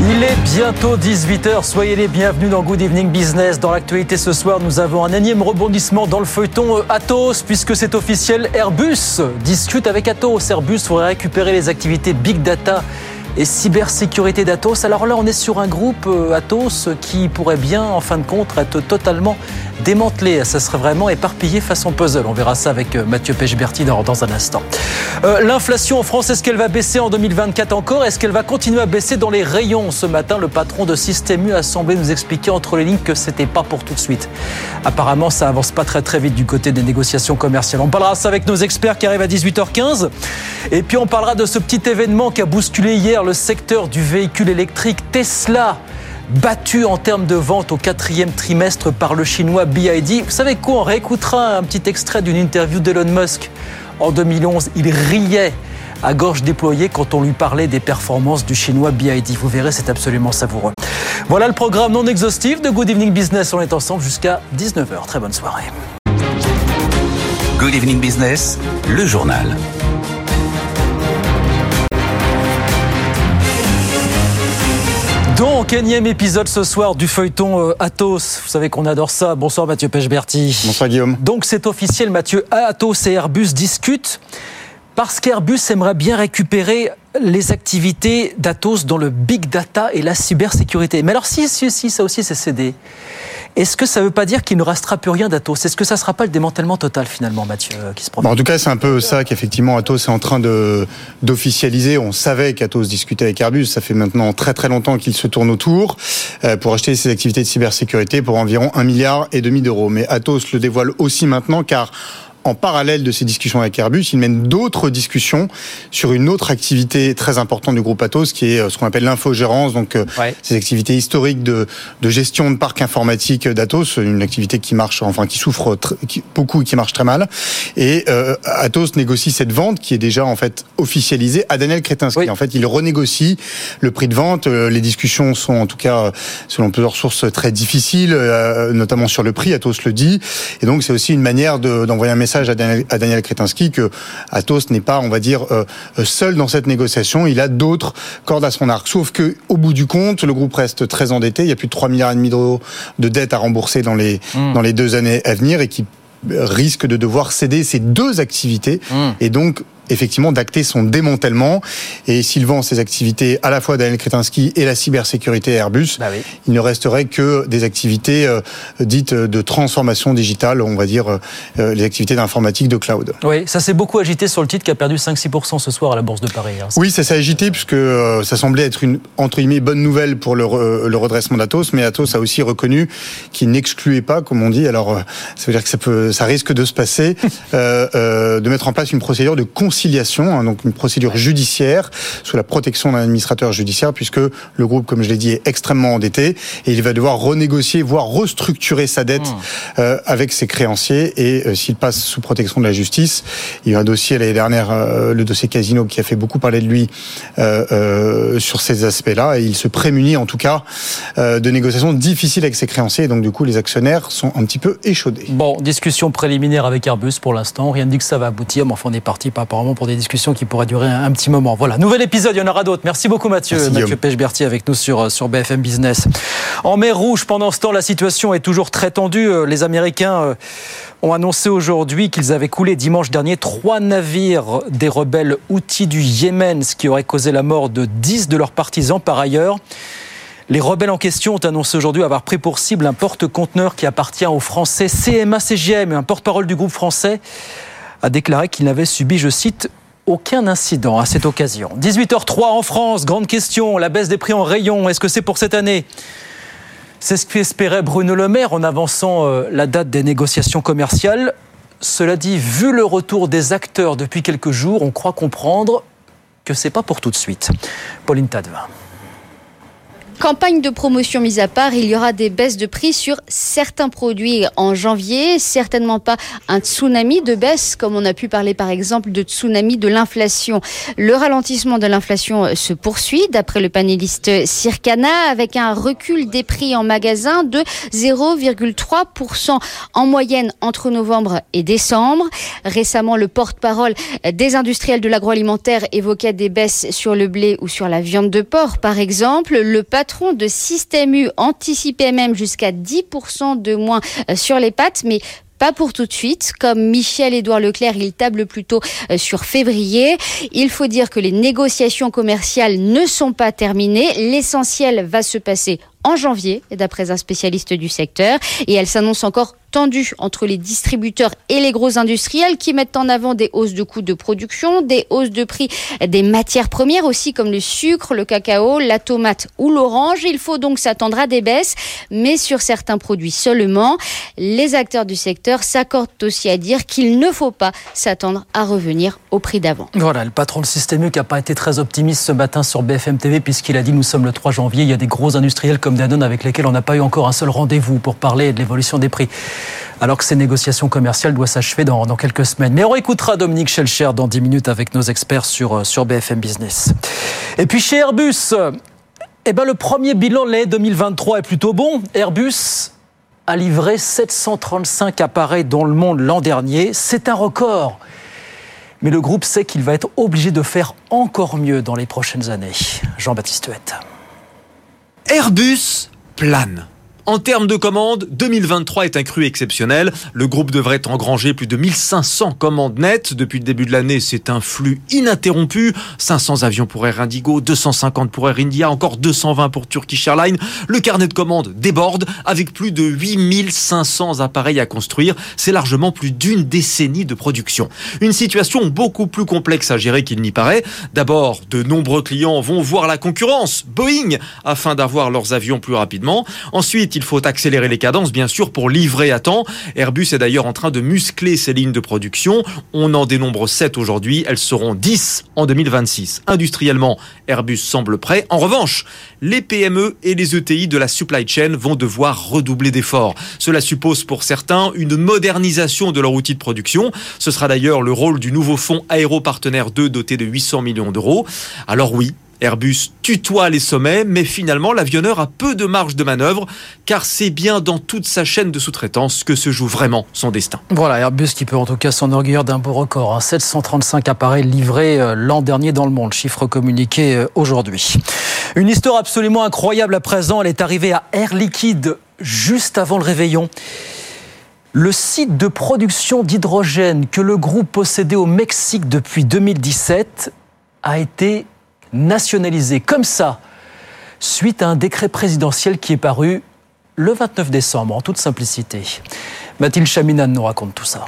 Il est bientôt 18h, soyez les bienvenus dans Good Evening Business. Dans l'actualité ce soir, nous avons un énième rebondissement dans le feuilleton euh, Atos, puisque c'est officiel, Airbus discute avec Atos. Airbus pourrait récupérer les activités Big Data et cybersécurité d'Atos. Alors là, on est sur un groupe euh, Atos qui pourrait bien, en fin de compte, être totalement démantelé. Ça serait vraiment éparpillé façon puzzle. On verra ça avec euh, Mathieu Pechberti dans, un instant. Euh, L'inflation en France, est-ce qu'elle va baisser en 2024 encore? Est-ce qu'elle va continuer à baisser dans les rayons? Ce matin, le patron de Système U a semblé nous expliquer entre les lignes que c'était pas pour tout de suite. Apparemment, ça avance pas très très vite du côté des négociations commerciales. On parlera ça avec nos experts qui arrivent à 18h15. Et puis on parlera de ce petit événement qui a bousculé hier le secteur du véhicule électrique Tesla battu en termes de vente au quatrième trimestre par le chinois BID. Vous savez quoi On réécoutera un petit extrait d'une interview d'Elon Musk. En 2011, il riait à gorge déployée quand on lui parlait des performances du chinois BID. Vous verrez, c'est absolument savoureux. Voilà le programme non exhaustif de Good Evening Business. On est ensemble jusqu'à 19h. Très bonne soirée. Good Evening Business, le journal. Donc, énième épisode ce soir du feuilleton euh, Atos. Vous savez qu'on adore ça. Bonsoir Mathieu Pechberti. Bonsoir Guillaume. Donc c'est officiel, Mathieu. Atos et Airbus discutent parce qu'Airbus aimerait bien récupérer les activités d'Atos dans le big data et la cybersécurité. Mais alors si, si, si ça aussi c'est cédé, est-ce que ça ne veut pas dire qu'il ne restera plus rien d'Atos? Est-ce que ça ne sera pas le démantèlement total finalement, Mathieu, euh, qui se Bon, en tout cas, c'est un peu ça qu'effectivement Atos est en train d'officialiser. On savait qu'Atos discutait avec Airbus. Ça fait maintenant très très longtemps qu'il se tourne autour euh, pour acheter ses activités de cybersécurité pour environ un milliard et demi d'euros. Mais Atos le dévoile aussi maintenant car en parallèle de ces discussions avec Airbus, il mène d'autres discussions sur une autre activité très importante du groupe Atos, qui est euh, ce qu'on appelle l'infogérance, donc euh, Ouais. ces activités historiques de, de gestion de parc informatique d'Atos, une activité qui marche, enfin qui souffre qui- beaucoup et qui marche très mal. Et euh, Atos négocie cette vente qui est déjà en fait officialisée à Daniel Kretinsky. Oui. En fait, il renégocie le prix de vente. Les discussions sont en tout cas, selon plusieurs sources, très difficiles, notamment sur le prix. Atos le dit. Et donc, c'est aussi une manière de- d'envoyer un message à Daniel, à Daniel Kretinsky que Atos n'est pas, on va dire, euh, euh, seul dans cette négociation. Il a d'autres cordes à son arc. Sauf que, au bout du compte, le groupe reste très endetté. Il y a plus de 3 milliards et demi d'euros de dettes à rembourser dans les, dans les deux années à venir et qui risque de devoir céder ces deux activités et donc effectivement d'acter son démantèlement et s'il vend ses activités à la fois Daniel Kretinsky et la cybersécurité à Airbus Bah oui. il ne resterait que des activités euh, dites de transformation digitale on va dire euh, les activités d'informatique de cloud Oui, ça s'est beaucoup agité sur le titre qui a perdu 5-6% ce soir à la Bourse de Paris. hein. Oui, ça s'est agité puisque euh, ça semblait être une entre guillemets bonne nouvelle pour le, re- le redressement d'Atos, mais Atos a aussi reconnu qu'il n'excluait pas, comme on dit. Alors, euh, ça veut dire que ça peut, ça risque de se passer, euh, euh, de mettre en place une procédure de conciliation, hein, donc une procédure judiciaire sous la protection d'un administrateur judiciaire, puisque le groupe, comme je l'ai dit, est extrêmement endetté et il va devoir renégocier, voire restructurer sa dette euh, avec ses créanciers. Et euh, s'il passe sous protection de la justice, il y a un dossier l'année dernière, euh, le dossier Casino, qui a fait beaucoup parler de lui sur ces aspects-là. Et il se prémunit en tout cas de négociations difficiles avec ses créanciers. Et donc du coup, les actionnaires sont un petit peu échaudés. Bon, discussion préliminaire avec Airbus pour l'instant. Rien ne dit que ça va aboutir, mais enfin, on est parti pas pour des discussions qui pourraient durer un, un petit moment. Voilà, nouvel épisode, il y en aura d'autres. Merci beaucoup Mathieu. Merci, Mathieu. Pechberti avec nous sur, euh, sur BFM Business. En mer Rouge, pendant ce temps, la situation est toujours très tendue. Euh, Les Américains euh, ont annoncé aujourd'hui qu'ils avaient coulé dimanche dernier trois navires des rebelles outils du Yémen, ce qui aurait causé la mort de 10 de leurs partisans par ailleurs. Les rebelles en question ont annoncé aujourd'hui avoir pris pour cible un porte-conteneur qui appartient au français CMA CGM. Un porte-parole du groupe français a déclaré qu'il n'avait subi, je cite, aucun incident à cette occasion. 18h03 en France, grande question, la baisse des prix en rayon, est-ce que c'est pour cette année? C'est ce qu'espérait Bruno Le Maire en avançant euh, la date des négociations commerciales. Cela dit, vu le retour des acteurs depuis quelques jours, on croit comprendre que c'est pas pour tout de suite. Pauline Tadevin. Campagne de promotion mise à part, il y aura des baisses de prix sur certains produits en janvier. Certainement pas un tsunami de baisse, comme on a pu parler par exemple de tsunami de l'inflation. Le ralentissement de l'inflation se poursuit, d'après le panéliste Circana, avec un recul des prix en magasin de 0,3% en moyenne entre novembre et décembre. Récemment, le porte-parole des industriels de l'agroalimentaire évoquait des baisses sur le blé ou sur la viande de porc, par exemple. Le patron de Système U anticipait même jusqu'à 10% de moins euh, sur les pâtes, mais pas pour tout de suite. Comme Michel-Édouard Leclerc, il table plutôt euh, sur février. Il faut dire que les négociations commerciales ne sont pas terminées. L'essentiel va se passer en janvier, d'après un spécialiste du secteur, et elle s'annonce encore tendue entre les distributeurs et les gros industriels qui mettent en avant des hausses de coûts de production, des hausses de prix des matières premières aussi comme le sucre, le cacao, la tomate ou l'orange. Il faut donc s'attendre à des baisses, mais sur certains produits seulement. Les acteurs du secteur s'accordent aussi à dire qu'il ne faut pas s'attendre à revenir au prix d'avant. Voilà, le patron de Système qui n'a pas été très optimiste ce matin sur BFM TV puisqu'il a dit nous sommes le 3 janvier, il y a des gros industriels comme Danone avec lesquels on n'a pas eu encore un seul rendez-vous pour parler de l'évolution des prix alors que ces négociations commerciales doivent s'achever dans, quelques semaines. Mais on écoutera Dominique Schelcher dans 10 minutes avec nos experts sur, euh, sur BFM Business. Et puis chez Airbus, eh ben le premier bilan de l'année 2023 est plutôt bon. Airbus a livré 735 appareils dans le monde l'an dernier. C'est un record. Mais le groupe sait qu'il va être obligé de faire encore mieux dans les prochaines années. Jean-Baptiste Huette. Airbus plane. En termes de commandes, 2023 est un cru exceptionnel. Le groupe devrait engranger plus de 1500 commandes nettes. Depuis le début de l'année, c'est un flux ininterrompu. 500 avions pour Air Indigo, 250 pour Air India, encore 220 pour Turkish Airlines. Le carnet de commandes déborde avec plus de 8500 appareils à construire. C'est largement plus d'une décennie de production. Une situation beaucoup plus complexe à gérer qu'il n'y paraît. D'abord, de nombreux clients vont voir la concurrence, Boeing, afin d'avoir leurs avions plus rapidement. Ensuite, il faut accélérer les cadences, bien sûr, pour livrer à temps. Airbus est d'ailleurs en train de muscler ses lignes de production. On en dénombre 7 aujourd'hui. Elles seront 10 en 2026. Industriellement, Airbus semble prêt. En revanche, les PME et les ETI de la supply chain vont devoir redoubler d'efforts. Cela suppose pour certains une modernisation de leur outil de production. Ce sera d'ailleurs le rôle du nouveau fonds Aéropartenaire 2 doté de 800 millions d'euros. Alors oui, Airbus tutoie les sommets, mais finalement l'avionneur a peu de marge de manœuvre, car c'est bien dans toute sa chaîne de sous-traitance que se joue vraiment son destin. Voilà, Airbus qui peut en tout cas s'enorgueillir d'un beau record, 735 hein. appareils livrés euh, l'an dernier dans le monde, chiffre communiqué euh, aujourd'hui. Une histoire absolument incroyable à présent, elle est arrivée à Air Liquide juste avant le réveillon. Le site de production d'hydrogène que le groupe possédait au Mexique depuis 2017 a été nationalisé comme ça, suite à un décret présidentiel qui est paru le 29 décembre, en toute simplicité. Mathilde Chaminan nous raconte tout ça.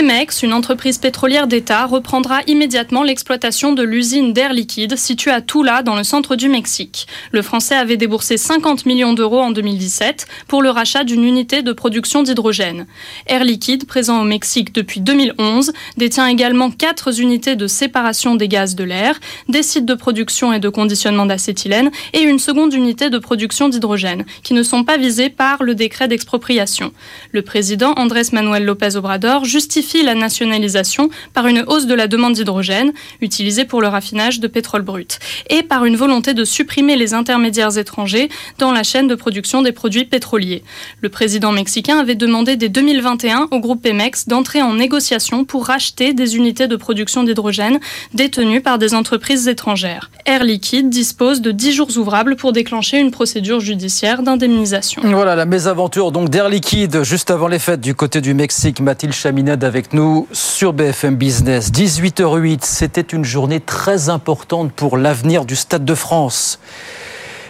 Pemex, une entreprise pétrolière d'État, reprendra immédiatement l'exploitation de l'usine d'Air Liquide située à Tula, dans le centre du Mexique. Le Français avait déboursé 50 millions d'euros en 2017 pour le rachat d'une unité de production d'hydrogène. Air Liquide, présent au Mexique depuis 2011, détient également quatre unités de séparation des gaz de l'air, des sites de production et de conditionnement d'acétylène et une seconde unité de production d'hydrogène, qui ne sont pas visées par le décret d'expropriation. Le président Andrés Manuel López Obrador justifie la nationalisation par une hausse de la demande d'hydrogène utilisée pour le raffinage de pétrole brut et par une volonté de supprimer les intermédiaires étrangers dans la chaîne de production des produits pétroliers. Le président mexicain avait demandé dès 2021 au groupe Pemex d'entrer en négociation pour racheter des unités de production d'hydrogène détenues par des entreprises étrangères. Air Liquide dispose de 10 jours ouvrables pour déclencher une procédure judiciaire d'indemnisation. Voilà la mésaventure donc d'Air Liquide juste avant les fêtes du côté du Mexique. Mathilde Chaminade avec nous sur BFM Business. 18h08, c'était une journée très importante pour l'avenir du Stade de France.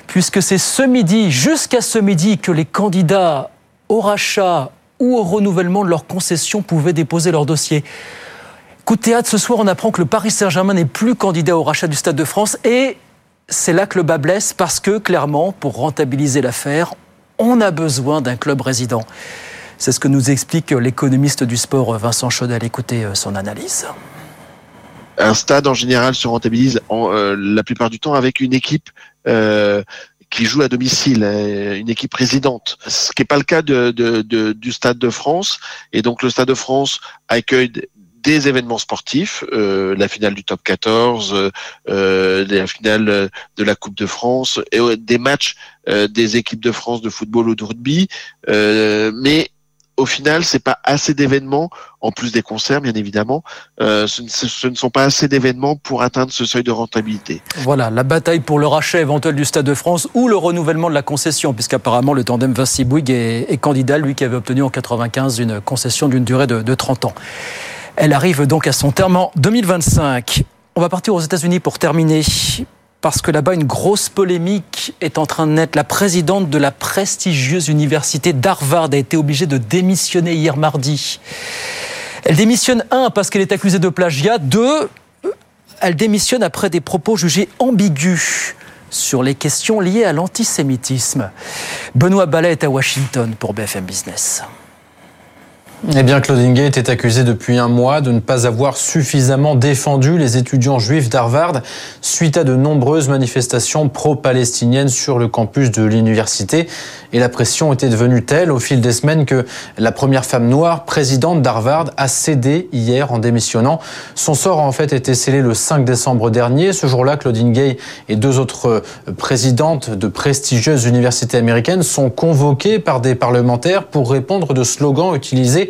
Puisque c'est ce midi, jusqu'à ce midi, que les candidats au rachat ou au renouvellement de leur concession pouvaient déposer leur dossier. Coup de théâtre, ce soir, on apprend que le Paris Saint-Germain n'est plus candidat au rachat du Stade de France et c'est là que le bas blesse parce que, clairement, pour rentabiliser l'affaire, on a besoin d'un club résident. C'est ce que nous explique l'économiste du sport Vincent Chaudel. Écoutez euh, son analyse. Un stade en général se rentabilise en, euh, la plupart du temps avec une équipe euh, qui joue à domicile, une équipe résidente. Ce qui n'est pas le cas du Stade de France. Et donc le Stade de France accueille des événements sportifs, la finale du top 14, euh, la finale de la Coupe de France, et des matchs des équipes de France de football ou de rugby, mais au final, c'est pas assez d'événements, en plus des concerts, bien évidemment, euh, ce, ne sont pas assez d'événements pour atteindre ce seuil de rentabilité. Voilà, la bataille pour le rachat éventuel du Stade de France ou le renouvellement de la concession, puisqu'apparemment le tandem Vinci Bouygues est, est, candidat, lui qui avait obtenu en 95 une concession d'une durée de, de 30 ans. Elle arrive donc à son terme en 2025. On va partir aux États-Unis pour terminer parce que là-bas, une grosse polémique est en train de naître. La présidente de la prestigieuse université d'Harvard a été obligée de démissionner hier mardi. Elle démissionne, un, parce qu'elle est accusée de plagiat, deux, elle démissionne après des propos jugés ambigus sur les questions liées à l'antisémitisme. Benoît Ballet est à Washington pour BFM Business. Eh bien, Claudine Gate est accusé depuis un mois de ne pas avoir suffisamment défendu les étudiants juifs d'Harvard suite à de nombreuses manifestations pro-palestiniennes sur le campus de l'université. Et la pression était devenue telle au fil des semaines que la première femme noire présidente d'Harvard a cédé hier en démissionnant. Son sort a en fait été scellé le 5 décembre dernier. Ce jour-là, Claudine Gay et deux autres présidentes de prestigieuses universités américaines sont convoquées par des parlementaires pour répondre de slogans utilisés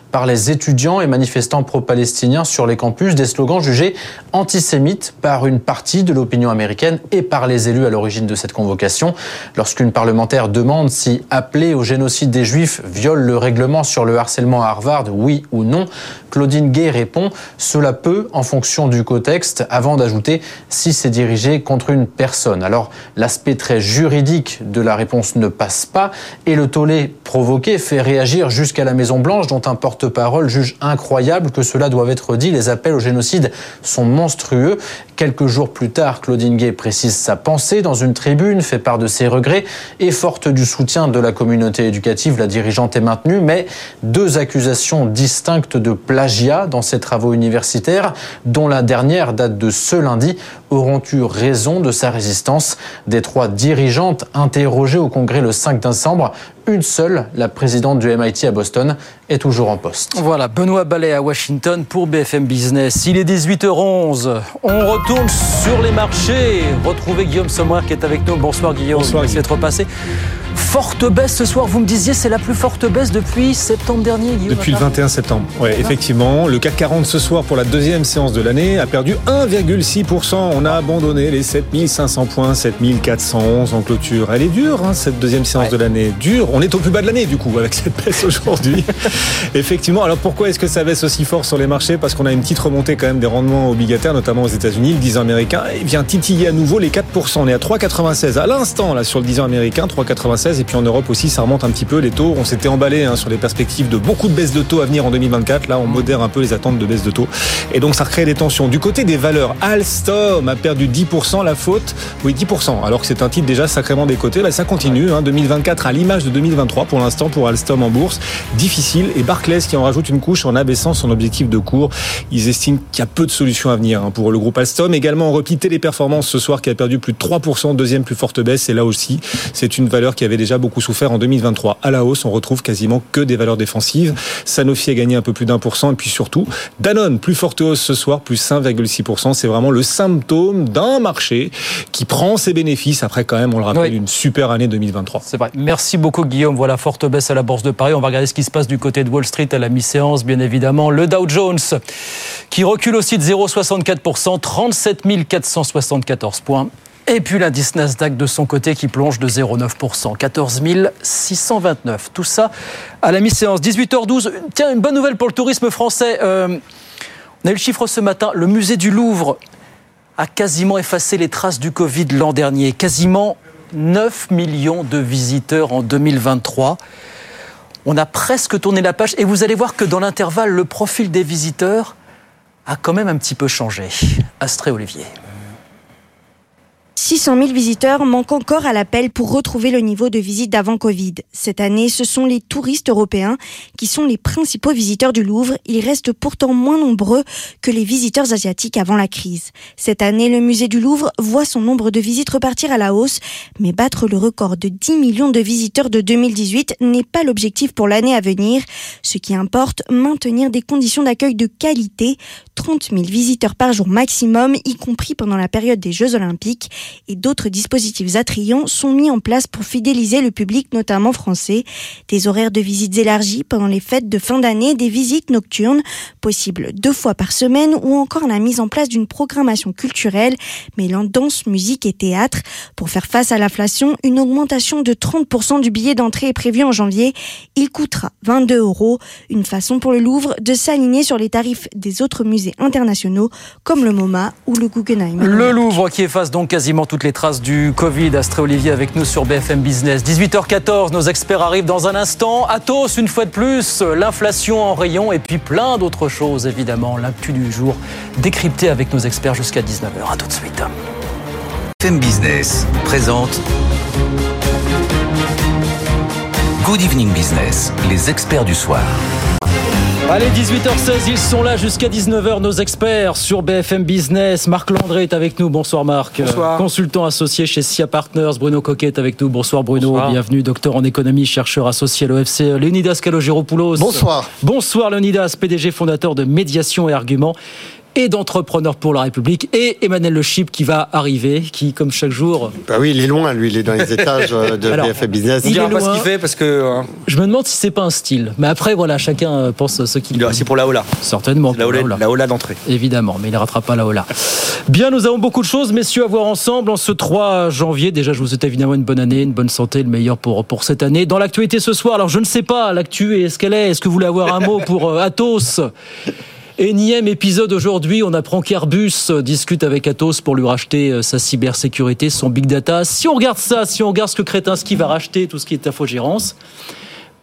par les étudiants et manifestants pro-palestiniens sur les campus, des slogans jugés antisémites par une partie de l'opinion américaine et par les élus à l'origine de cette convocation. Lorsqu'une parlementaire demande si appeler au génocide des juifs viole le règlement sur le harcèlement à Harvard, oui ou non, Claudine Gay répond cela peut en fonction du contexte avant d'ajouter si c'est dirigé contre une personne. Alors l'aspect très juridique de la réponse ne passe pas et le tollé provoqué fait réagir jusqu'à la Maison Blanche dont un porte-parole juge incroyable que cela doive être dit. Les appels au génocide sont monstrueux. Quelques jours plus tard, Claudine Gay précise sa pensée dans une tribune, fait part de ses regrets et forte du soutien de la communauté éducative, la dirigeante est maintenue, mais deux accusations distinctes de plagiat dans ses travaux universitaires, dont la dernière date de ce lundi, auront eu raison de sa résistance. Des trois dirigeantes interrogées au Congrès le 5 décembre, une seule, la présidente du MIT à Boston, est toujours en poste. Voilà, Benoît Ballet à Washington pour BFM Business. Il est 18h11. On retourne sur les marchés. Retrouvez Guillaume Sommer qui est avec nous. Bonsoir Guillaume. Bonsoir. Merci d'être passé. Forte baisse ce soir, vous me disiez, c'est la plus forte baisse depuis septembre dernier, Guillaume Depuis le 21 septembre, oui, effectivement. Le CAC 40 ce soir, pour la deuxième séance de l'année, a perdu 1,6%. On a abandonné les 7500 points, 7411 en clôture. Elle est dure, hein, cette deuxième séance ouais. de l'année. Dure. On est au plus bas de l'année, du coup, avec cette baisse aujourd'hui. effectivement. Alors pourquoi est-ce que ça baisse aussi fort sur les marchés? Parce qu'on a une petite remontée quand même des rendements obligataires, notamment aux États-Unis. Le 10 ans américain et vient titiller à nouveau les 4%. On est à 3,96 à l'instant, là, sur le 10 ans américain, 3,96 et puis en Europe aussi ça remonte un petit peu les taux. On s'était emballé hein, sur les perspectives de beaucoup de baisses de taux à venir en 2024 là on modère un peu les attentes de baisse de taux. Et donc ça recrée des tensions. Du côté des valeurs Alstom a perdu 10% la faute. Oui 10% alors que c'est un titre déjà sacrément décoté. Bah, ça continue hein, 2024 à l'image de 2023 pour l'instant pour Alstom en bourse. Difficile. Et Barclays qui en rajoute une couche en abaissant son objectif de cours. Ils estiment qu'il y a peu de solutions à venir hein, pour le groupe Alstom. Également en repli Téléperformance ce soir qui a perdu plus de 3% deuxième plus forte baisse. Et là aussi c'est une valeur qui avait déjà beaucoup souffert en 2023. À la hausse, on retrouve quasiment que des valeurs défensives. Sanofi a gagné un peu plus d'un pour cent et puis surtout Danone, plus forte hausse ce soir, plus 5,6%. C'est vraiment le symptôme d'un marché qui prend ses bénéfices après quand même, on le rappelle, oui. une super année 2023. C'est vrai. Merci beaucoup Guillaume. Voilà, forte baisse à la Bourse de Paris. On va regarder ce qui se passe du côté de Wall Street à la mi-séance, bien évidemment. Le Dow Jones qui recule aussi de 0,64%, 37 474 points. Et puis l'indice Nasdaq de son côté qui plonge de 0,9%, 14 629. Tout ça à la mi-séance, 18h12. Tiens, une bonne nouvelle pour le tourisme français. Euh, on a eu le chiffre ce matin. Le musée du Louvre a quasiment effacé les traces du Covid l'an dernier. Quasiment 9 millions de visiteurs en 2023. On a presque tourné la page et vous allez voir que dans l'intervalle, le profil des visiteurs a quand même un petit peu changé. Astré Olivier. 600 000 visiteurs manquent encore à l'appel pour retrouver le niveau de visite d'avant Covid. Cette année, ce sont les touristes européens qui sont les principaux visiteurs du Louvre. Ils restent pourtant moins nombreux que les visiteurs asiatiques avant la crise. Cette année, le musée du Louvre voit son nombre de visites repartir à la hausse, mais battre le record de 10 millions de visiteurs de 2018 n'est pas l'objectif pour l'année à venir. Ce qui importe, maintenir des conditions d'accueil de qualité, 30 000 visiteurs par jour maximum, y compris pendant la période des Jeux Olympiques et d'autres dispositifs attrayants sont mis en place pour fidéliser le public, notamment français. Des horaires de visites élargis pendant les fêtes de fin d'année, des visites nocturnes possibles deux fois par semaine ou encore la mise en place d'une programmation culturelle mêlant danse, musique et théâtre. Pour faire face à l'inflation, une augmentation de 30% du billet d'entrée est prévue en janvier. Il coûtera 22 euros. Une façon pour le Louvre de s'aligner sur les tarifs des autres musées internationaux comme le MoMA ou le Guggenheim. Le Louvre qui efface donc quasiment toutes les traces du Covid. Astré Olivier avec nous sur BFM Business. 18h14, nos experts arrivent dans un instant. Athos, une fois de plus, l'inflation en rayon et puis plein d'autres choses, évidemment. L'actu du jour décrypté avec nos experts jusqu'à 19h. A tout de suite. BFM Business présente Good Evening Business, les experts du soir. Allez, 18h16, ils sont là jusqu'à 19h, nos experts sur BFM Business. Marc Landré est avec nous. Bonsoir Marc. Bonsoir. Consultant associé chez SIA Partners. Bruno Coquet est avec nous. Bonsoir Bruno. Bonsoir. Bienvenue, docteur en économie, chercheur associé à l'OFC. Leonidas Calogéropoulos. Bonsoir. Bonsoir Leonidas, PDG fondateur de Médiation et Arguments et d'entrepreneurs pour la République et Emmanuel Le Chip qui va arriver, qui comme chaque jour. Bah oui, il est loin, lui, il est dans les étages euh, de Alors, BFM Business. Il dira est pas ce loin. qu'il fait parce que euh, Je me demande si c'est pas un style. Mais après voilà, chacun euh, pense ce qu'il. c'est pour la Ola. Certainement. La Ola. la Ola d'entrée. Évidemment, mais il ne rattrape pas la Ola. Bien, nous avons beaucoup de choses, messieurs, à voir ensemble en ce 3 janvier. Déjà, je vous souhaite évidemment une bonne année, une bonne santé, le meilleur pour, pour cette année. Dans l'actualité ce soir, alors je ne sais pas, l'actu, est-ce qu'elle est Est-ce que vous voulez avoir un mot pour euh, Athos Énième épisode aujourd'hui, on apprend qu'Airbus discute avec Athos pour lui racheter euh, sa cybersécurité, son big data. Si on regarde ça, si on regarde ce que Kretinsky va racheter, tout ce qui est infogérance,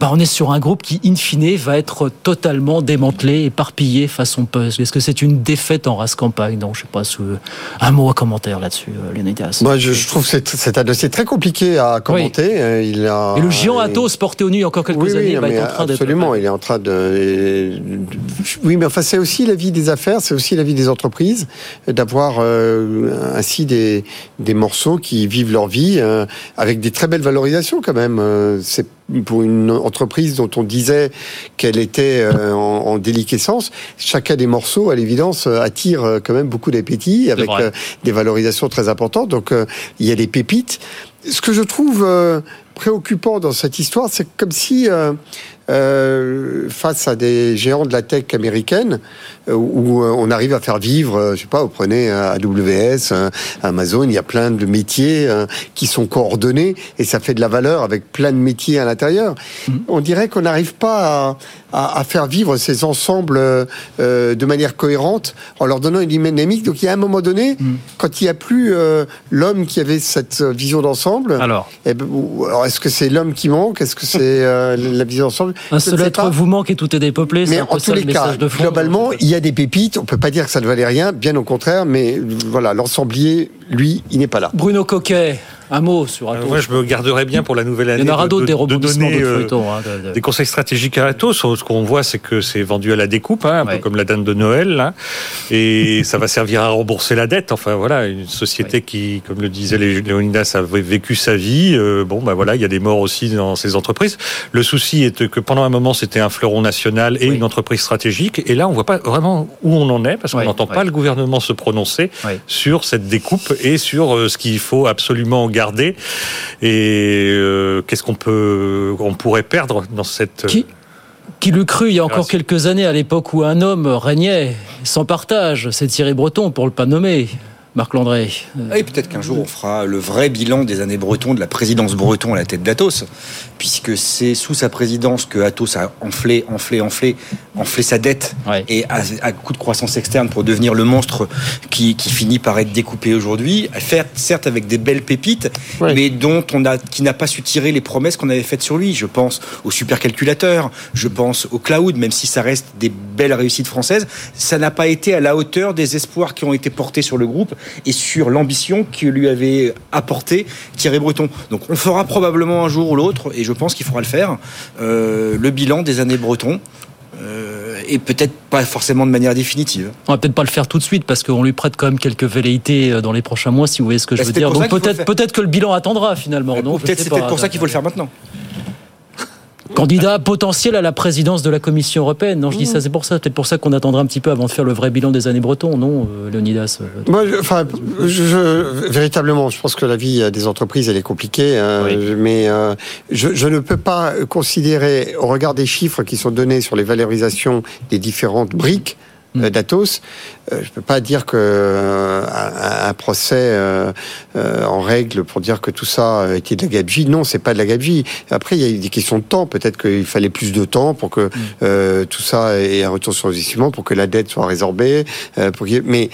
bah on est sur un groupe qui, in fine, va être totalement démantelé, éparpillé façon puzzle. Est-ce que c'est une défaite en race campagne? Non, je sais pas. ce- Un mot à commentaire là-dessus, euh, Leonidas. Moi, je, je trouve que c'est- un dossier très compliqué à commenter. Euh, Il a, Et le géant il- Athos, porté au nu il y a encore quelques Oui, oui, années, non, va être en train d'être. absolument, il est en train de. Oui, mais enfin, c'est aussi la vie des affaires, c'est aussi la vie des entreprises, d'avoir euh, ainsi des, des morceaux qui vivent leur vie euh, avec des très belles valorisations quand même. Euh, C'est pour une entreprise dont on disait qu'elle était euh, en, en déliquescence. Chacun des morceaux, à l'évidence, euh, attire euh, quand même beaucoup d'appétit avec des valorisations très importantes. Donc, il y a des pépites. Ce que je trouve préoccupant dans cette histoire, c'est comme si, euh, face à des géants de la tech américaine, euh, où euh, on arrive à faire vivre, je sais pas, vous prenez AWS, euh, Amazon, il y a plein de métiers euh, qui sont coordonnés et ça fait de la valeur avec plein de métiers à l'intérieur. On dirait qu'on n'arrive pas à, à- à faire vivre ces ensembles euh, de manière cohérente en leur donnant une dynamique. Donc il y a un moment donné, quand il n'y a plus euh, l'homme qui avait cette vision d'ensemble, Alors, eh ben, alors est-ce que c'est l'homme qui manque? Est-ce que c'est euh, la vision d'ensemble? Un ne seul être vous manque et tout est dépeuplé. C'est Mais en tous le les cas, de fond. globalement, il y a des pépites. On peut pas dire que ça ne valait rien, bien au contraire. Mais voilà, l'ensemblier, lui, il n'est pas là. Bruno Coquet, un mot sur Athos. Euh, moi, je me garderais bien pour la nouvelle année. il y en aura d'autres de- des de rebondissements de euh, hein, de- de- Des conseils stratégiques à Atos. Ce qu'on voit, c'est que c'est vendu à la découpe, hein, un Ouais. peu comme la dinde de Noël, là. et ça va servir à rembourser la dette. Enfin voilà, une société qui, comme le disait Lé- Léonidas, a vécu sa vie. Euh, bon, bah voilà, il y a des morts aussi dans ces entreprises. Le souci est que pendant un moment, c'était un fleuron national et Oui. une entreprise stratégique, et là, on voit pas vraiment où on en est parce qu'on n'entend pas le gouvernement se prononcer sur cette découpe et sur euh, ce qu'il faut absolument et euh, qu'est-ce qu'on peut on pourrait perdre dans cette Qui, qui l'eût cru il y a encore quelques années, à l'époque où un homme régnait sans partage C'est Thierry Breton, pour le pas nommer. Marc Landré. Et peut-être qu'un jour on fera le vrai bilan des années bretons de la présidence breton à la tête d'Atos, puisque c'est sous sa présidence que Atos a enflé, enflé, enflé, enflé sa dette et à, à, coup de croissance externe pour devenir le monstre qui, qui finit par être découpé aujourd'hui. Certes avec des belles pépites, ouais. mais dont on a qui n'a pas su tirer les promesses qu'on avait faites sur lui. Je pense au supercalculateur, je pense au cloud, même si ça reste des belles réussites françaises, ça n'a pas été à la hauteur des espoirs qui ont été portés sur le groupe et sur l'ambition que lui avait apporté Thierry Breton. Donc on fera probablement un jour ou l'autre, et je pense qu'il faudra le faire, euh, le bilan des années Breton. Euh, et peut-être pas forcément de manière définitive. On va peut-être pas le faire tout de suite parce qu'on lui prête quand même quelques velléités euh, dans les prochains mois, si vous voyez ce que bah, je veux dire. Donc peut-être peut-être que le bilan attendra finalement. Peut-être c'est peut-être pour ça qu'il faut le faire maintenant. Candidat potentiel à la présidence de la Commission européenne. Non, je dis ça, c'est pour ça. Peut-être pour ça qu'on attendra un petit peu avant de faire le vrai bilan des années bretons, non, euh, Leonidas Moi, je, enfin, je, je, véritablement, je pense que la vie des entreprises, elle est compliquée. Hein, oui. Mais euh, je, je, ne peux pas considérer, au regard des chiffres qui sont donnés sur les valorisations des différentes briques, mmh. d'Atos, euh, je peux pas dire que euh, un, un, procès euh, en règle pour dire que tout ça était de la gabegie. Non, c'est pas de la gabegie. Après, il y a des questions de temps. Peut-être qu'il fallait plus de temps pour que mmh. tout ça ait un retour sur investissement, pour que la dette soit résorbée. pour mais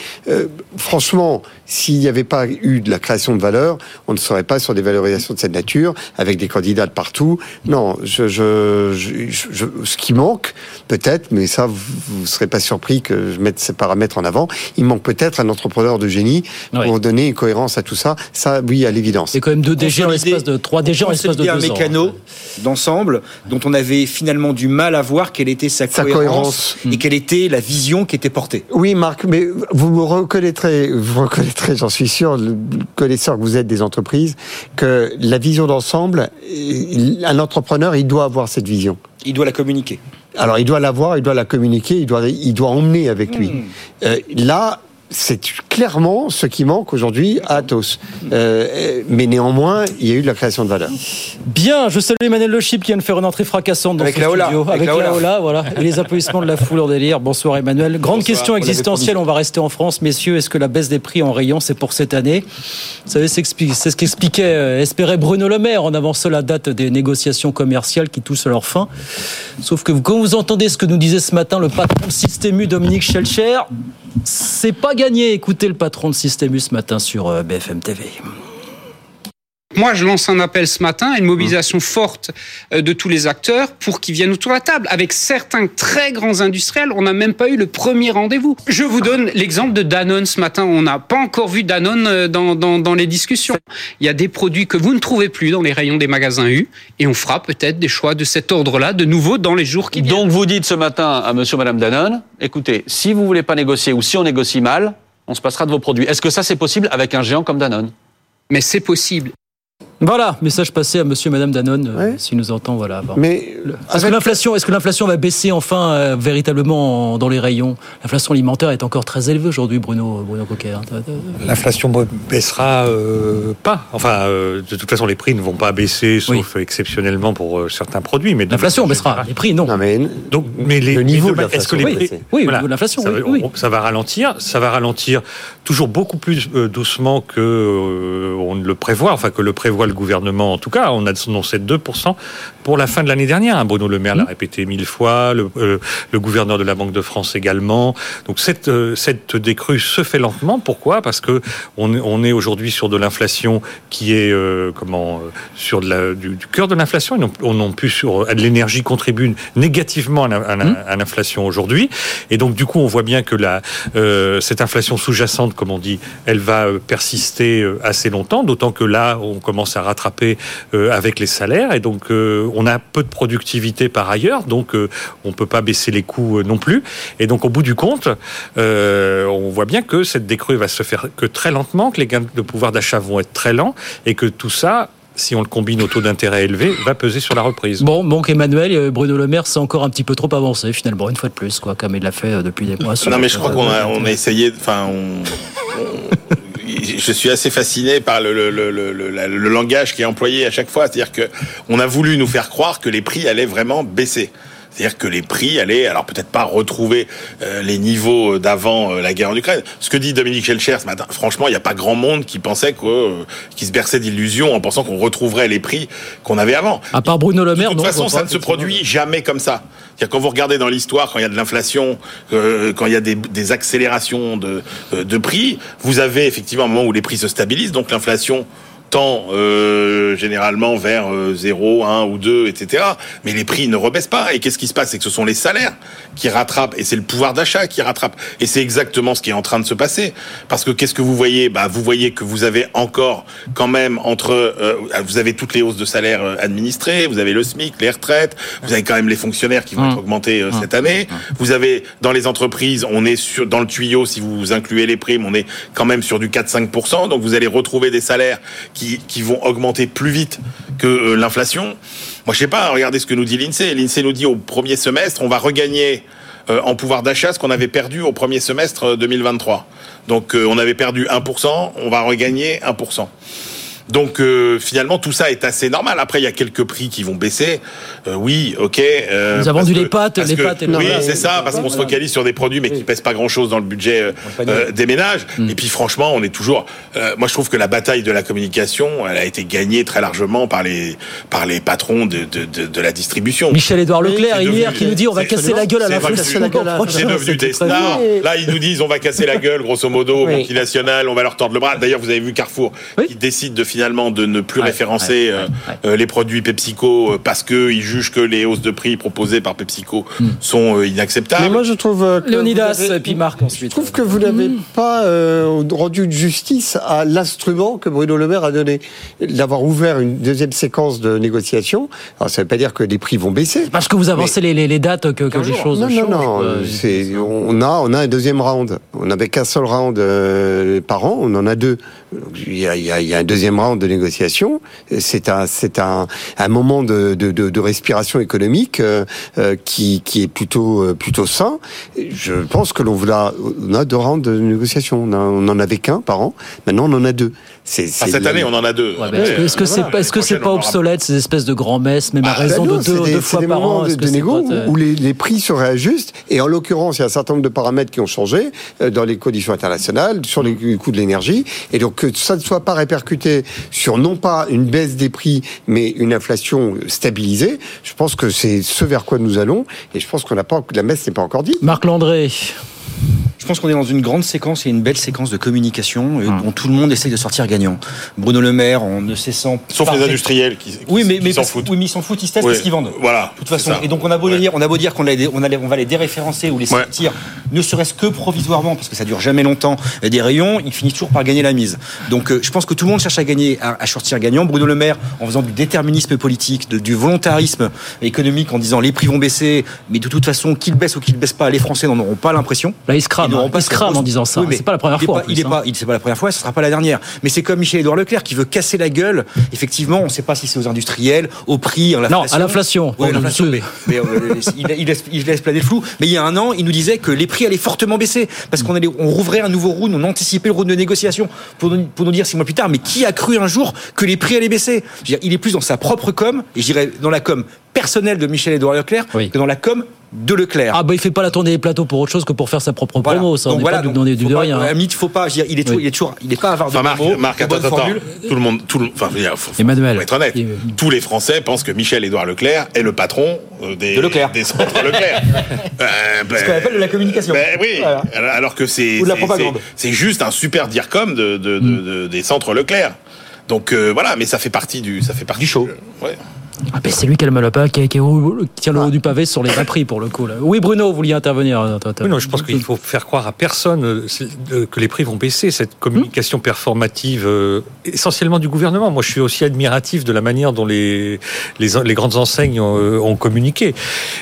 franchement, s'il n'y avait pas eu de la création de valeur, on ne serait pas sur des valorisations de cette nature, avec des candidats de partout. Non, je, je, je, ce qui manque, peut-être, mais ça, vous ne serez pas surpris que je mette ces paramètres en avant. Il manque peut-être un entrepreneur de génie oui. pour donner une cohérence à tout ça. Ça, oui, à l'évidence. C'est quand même deux DG en l'espace de trois DG en l'espace de deux un mécano d'ensemble dont on avait finalement du mal à voir quelle était sa, sa cohérence, cohérence, et quelle était la vision qui était portée. Oui, Marc, mais vous me reconnaîtrez, vous reconnaîtrez, j'en suis sûr, le connaisseur que vous êtes des entreprises, que la vision d'ensemble, un entrepreneur, il doit avoir cette vision. Il doit la communiquer. Alors, il doit l'avoir, il doit la communiquer, il doit, il doit emmener avec lui. Mmh. Euh, là, c'est clairement ce qui manque aujourd'hui à Atos. Euh, mais néanmoins, il y a eu de la création de valeur. Bien, je salue Emmanuel Le Chip qui vient de faire une entrée fracassante dans avec ce la studio. Ola. Avec, avec la Ola, voilà. Et les applaudissements de la foule en délire. Bonsoir Emmanuel. Grande Bonsoir. question existentielle, on va rester en France. Messieurs, est-ce que la baisse des prix en rayon, c'est pour cette année? Vous savez, c'est ce qu'expliquait, euh, espérait Bruno Le Maire en avançant la date des négociations commerciales qui touchent à leur fin. Sauf que quand vous entendez ce que nous disait ce matin le patron de Système U, Dominique Schelcher, c'est pas gagné. Écoutez le patron de Système ce matin sur euh, BFM TV. Moi, je lance un appel ce matin à une mobilisation forte euh, de tous les acteurs pour qu'ils viennent autour de la table. Avec certains très grands industriels, on n'a même pas eu le premier rendez-vous. Je vous donne l'exemple de Danone ce matin. On n'a pas encore vu Danone euh, dans, dans, dans, les discussions. Il y a des produits que vous ne trouvez plus dans les rayons des magasins U et on fera peut-être des choix de cet ordre-là de nouveau dans les jours qui viennent. Donc vous dites ce matin à monsieur, madame Danone, écoutez, si vous voulez pas négocier ou si on négocie mal, on se passera de vos produits. Est-ce que ça c'est possible avec un géant comme Danone? Mais c'est possible. Voilà, message passé à Monsieur, et Madame Danone, ouais. euh, s'il nous entend. Voilà. Bon. Mais est-ce que l'inflation, est-ce que l'inflation va baisser enfin euh, véritablement en, dans les rayons? L'inflation alimentaire est encore très élevée aujourd'hui, Bruno, Bruno Coquet. Hein. L'inflation baissera euh, pas. Enfin, euh, de toute façon, les prix ne vont pas baisser, sauf oui. exceptionnellement pour euh, certains produits. Mais l'inflation baissera, les prix non. non mais, Donc, mais les, le niveau de est-ce que les oui, prix, oui, voilà, l'inflation, ça, oui, ça, va ralentir, ça va ralentir toujours beaucoup plus doucement que on le prévoit, enfin que le prévoit le gouvernement en tout cas, on a annoncé 2% pour la fin de l'année dernière. Hein. Bruno Le Maire l'a répété mille fois, le, euh, le, gouverneur de la Banque de France également. Donc cette, euh, cette décrue se fait lentement. Pourquoi? Parce que on, on est aujourd'hui sur de l'inflation qui est euh, comment sur de la, du, du cœur de l'inflation. On non plus sur l'énergie contribue négativement à, l'inflation aujourd'hui. Et donc du coup, on voit bien que la, cette inflation sous-jacente, comme on dit, elle va persister assez longtemps. D'autant que là, on commence à rattraper euh, avec les salaires et donc euh, on a peu de productivité par ailleurs, donc euh, on peut pas baisser les coûts non plus. Et donc au bout du compte, on voit bien que cette décrue va se faire que très lentement, que les gains de pouvoir d'achat vont être très lents et que tout ça si on le combine au taux d'intérêt élevé, va peser sur la reprise. Bon, donc Emmanuel, Bruno Le Maire, c'est encore un petit peu trop avancé finalement, une fois de plus, quoi, comme il l'a fait depuis des mois. Non, mais je crois qu'on a, on a essayé, enfin, on, on je suis assez fasciné par le, le, le, le, langage qui est employé à chaque fois. C'est-à-dire que on a voulu nous faire croire que les prix allaient vraiment baisser. C'est-à-dire que les prix allaient, alors peut-être pas retrouver euh, les niveaux d'avant euh, la guerre en Ukraine. Ce que dit Dominique Schelcher ce matin, franchement, il n'y a pas grand monde qui pensait que, euh, qui se berçait d'illusions en pensant qu'on retrouverait les prix qu'on avait avant. À part Bruno Le Maire, De toute non, façon, ça ne se produit jamais comme ça. C'est-à-dire quand vous regardez dans l'histoire, quand il y a de l'inflation, quand il y a des, des accélérations de, de prix, vous avez effectivement un moment où les prix se stabilisent, donc l'inflation tend euh, généralement vers euh, 0, 1 ou 2, etc. Mais les prix ne rebaissent pas. Et qu'est-ce qui se passe? C'est que ce sont les salaires qui rattrapent, et c'est le pouvoir d'achat qui rattrape. Et c'est exactement ce qui est en train de se passer. Parce que qu'est-ce que vous voyez? Bah, Vous voyez que vous avez encore quand même entre... euh, vous avez toutes les hausses de salaire euh, administrées, vous avez le SMIC, les retraites, vous avez quand même les fonctionnaires qui vont être augmentés euh, cette année. Vous avez dans les entreprises, on est sur dans le tuyau, si vous incluez les primes, on est quand même sur du 4-5%. Donc vous allez retrouver des salaires qui, qui vont augmenter plus vite que euh, l'inflation. Moi, je sais pas, regardez ce que nous dit l'INSEE. L'INSEE nous dit au premier semestre, on va regagner euh, en pouvoir d'achat ce qu'on avait perdu au premier semestre euh, 2023. Donc euh, on avait perdu 1%, on va regagner 1%. Donc euh, finalement tout ça est assez normal. Après il y a quelques prix qui vont baisser. Euh, oui, ok. euh, Nous avons vendu que- les pâtes, les que- pâtes Oui, c'est oui, ça, parce qu'on se focalise sur des produits mais qui pèsent pas grand chose dans le budget euh, des ménages. Et puis franchement, on est toujours. moi, je trouve que la bataille de la communication, elle a été gagnée très largement par les par les patrons de de, de, de la distribution. Michel-Édouard Leclerc, C'est hier, devenu- qui nous dit on va casser la gueule à devenu- C'est devenu des stars. Là, ils nous disent on va casser la gueule, grosso modo, Oui. multinationales, on va leur tordre le bras. D'ailleurs, vous avez vu Carrefour qui décide de finalement de ne plus Ouais, référencer euh, euh, les produits PepsiCo euh, parce que ils jugent que les hausses de prix proposées par PepsiCo sont euh, inacceptables. Mais moi, je trouve. euh, que Léonidas, vous avez- et puis Marc ensuite. Je trouve que vous n'avez pas euh, rendu justice à l'instrument que Bruno Le Maire a donné. D'avoir ouvert une deuxième séquence de négociation. Alors, ça ne veut pas dire que les prix vont baisser. Parce que vous avancez les, les, les dates que, que les choses Non, changent. non, non. c'est- on, a, on a un deuxième round. On n'avait qu'un seul round euh, par an. On en a deux. Il y a, il y a- il y a un deuxième round de négociation. C'est un, c'est un, un moment de, de, de, respiration économique euh, euh, qui, qui est plutôt, euh, plutôt sain. Je pense que l'on on a deux rounds de négociation. On, a- on n'en avait qu'un par an. Maintenant, on en a deux. C'est, Ah, cette année, on en a deux. Ouais, Est-ce que est-ce que c'est pas, est-ce que c'est pas obsolète ces espèces de grands messes, même à Ah, raison bah non, de c'est deux, des- deux c'est fois des par moments an de, c'est négo pas, euh, où les, les prix se réajustent. Et en l'occurrence, il y a un certain nombre de paramètres qui ont changé euh, dans les conditions internationales, sur les coûts de l'énergie. Et donc que ça ne soit pas répercuté sur non pas une baisse des prix, mais une inflation stabilisée, je pense que c'est ce vers quoi nous allons. Et je pense qu'on n'a pas, la messe n'est pas encore dite. Marc Landré. Je pense qu'on est dans une grande séquence et une belle séquence de communication euh, dont tout le monde essaye de sortir gagnant. Bruno Le Maire, en ne cessant. Sauf les industriels qui, qui- Oui, mais, qui mais s'en foutent. Oui, mais ils s'en foutent, ils se testent Oui, parce qu'ils vendent. Voilà. De toute façon. Et donc on a beau dire, on a beau dire qu'on a des- on, a les- on va les déréférencer ou les sortir, ne serait-ce que provisoirement, parce que ça dure jamais longtemps, euh, des rayons, ils finissent toujours par gagner la mise. Donc euh, je pense que tout le monde cherche à gagner, à, à sortir gagnant. Bruno Le Maire, en faisant du déterminisme politique, de- du volontarisme économique, en disant les prix vont baisser, mais de toute façon, qu'ils baissent ou qu'ils baissent pas, les Français n'en auront pas l'impression. Là, il se crame, hein. Il se crame en disant ça. Oui, mais C'est pas la première il fois, pas- Il plus, est hein. pas, il- c'est pas la première fois, ce sera pas la dernière. Mais c'est comme Michel-Édouard Leclerc qui veut casser la gueule. Effectivement, on ne sait pas si c'est aux industriels, au prix, à l'inflation. Non, à l'inflation. Oui, l'inflation, mais, mais, euh, il, il laisse, il laisse planer le flou. Mais il y a un an, il nous disait que les prix allaient fortement baisser parce qu'on allait, on rouvrait un nouveau round, on anticipait le round de négociation pour nous, pour nous dire six mois plus tard. Mais qui a cru un jour que les prix allaient baisser? Je veux dire, Il est plus dans sa propre com, et je dirais dans la com personnelle de Michel-Édouard Leclerc que dans la com de Leclerc. Ah bah il fait pas la tournée des plateaux pour autre chose que pour faire sa propre Voilà. promo. Ça, on Donc n'est voilà, pas du- donc des- du faut de pas- rien. hein. il faut pas. dire, Il est, toujours- il est toujours, il est pas avare de Enfin, Marc, mots, Marc, de attends, attends, formules. tout le monde, tout le, enfin, faut, faut- Emmanuel. faut être honnête. Tous les Français pensent que Michel-Édouard Leclerc est le patron euh, des, De Leclerc. des centres Leclerc. Euh, ben, Ce qu'on appelle de la communication. ben oui, Voilà. alors que c'est Ou de la c'est- propagande. c'est- c'est juste un super dircom de, de, de- de- des centres Leclerc. Donc euh, voilà, mais ça fait partie du, ça fait partie du show. Ouais. Ah, ben, c'est lui qui a le malopin, qui, qui, qui tient le haut du pavé sur les prix pour le coup. Là. Oui Bruno, vous vouliez intervenir. Oui, non, je pense qu'il faut faire croire à personne euh, euh, que les prix vont baisser. Cette communication performative, euh, essentiellement du gouvernement. Moi, je suis aussi admiratif de la manière dont les, les, les grandes enseignes ont, ont communiqué.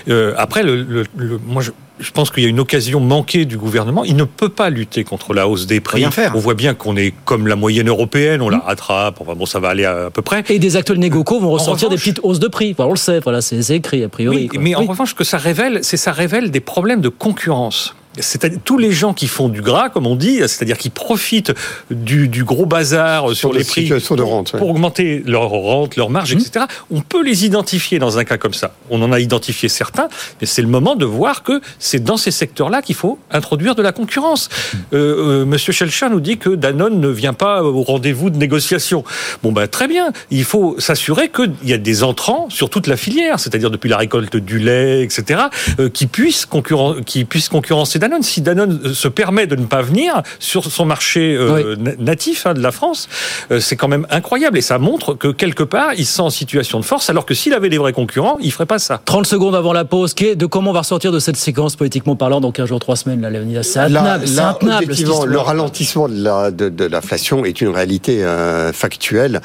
Euh, après, le, le- le- moi, je, je pense qu'il y a une occasion manquée du gouvernement. Il ne peut pas lutter contre la hausse des prix. Rien faire. On voit bien qu'on est comme la moyenne européenne, on la rattrape. Enfin bon, ça va aller à, à peu près. Et des actuels négocos vont ressortir des petites hausses de prix. Enfin, on le sait, voilà, c'est écrit a priori. Oui, mais en Oui. revanche, ce que ça révèle, c'est ça révèle des problèmes de concurrence. C'est tous les gens qui font du gras, comme on dit, c'est-à-dire qui profitent du, du gros bazar sur, les prix de rente, pour augmenter leur rente, leur marge, etc. On peut les identifier dans un cas comme ça. On en a identifié certains, mais c'est le moment de voir que c'est dans ces secteurs-là qu'il faut introduire de la concurrence. Euh, euh, Monsieur Schelcher nous dit que Danone ne vient pas au rendez-vous de négociation. Bon, ben très bien. Il faut s'assurer qu'il y a des entrants sur toute la filière, c'est-à-dire depuis la récolte du lait, etc., euh, qui puissent concurren qui puissent concurrencer Danone. Si Danone euh, se permet de ne pas venir sur son marché euh, natif hein, de la France, euh, c'est quand même incroyable. Et ça montre que quelque part, il sent en situation de force, alors que s'il avait des vrais concurrents, il ferait pas ça. 30 secondes avant la pause, de comment on va ressortir de cette séquence politiquement parlant dans 15 jours, 3 semaines, là, Léonidas? C'est intenable. Là, effectivement, le ralentissement de l'inflation de, est une réalité factuelle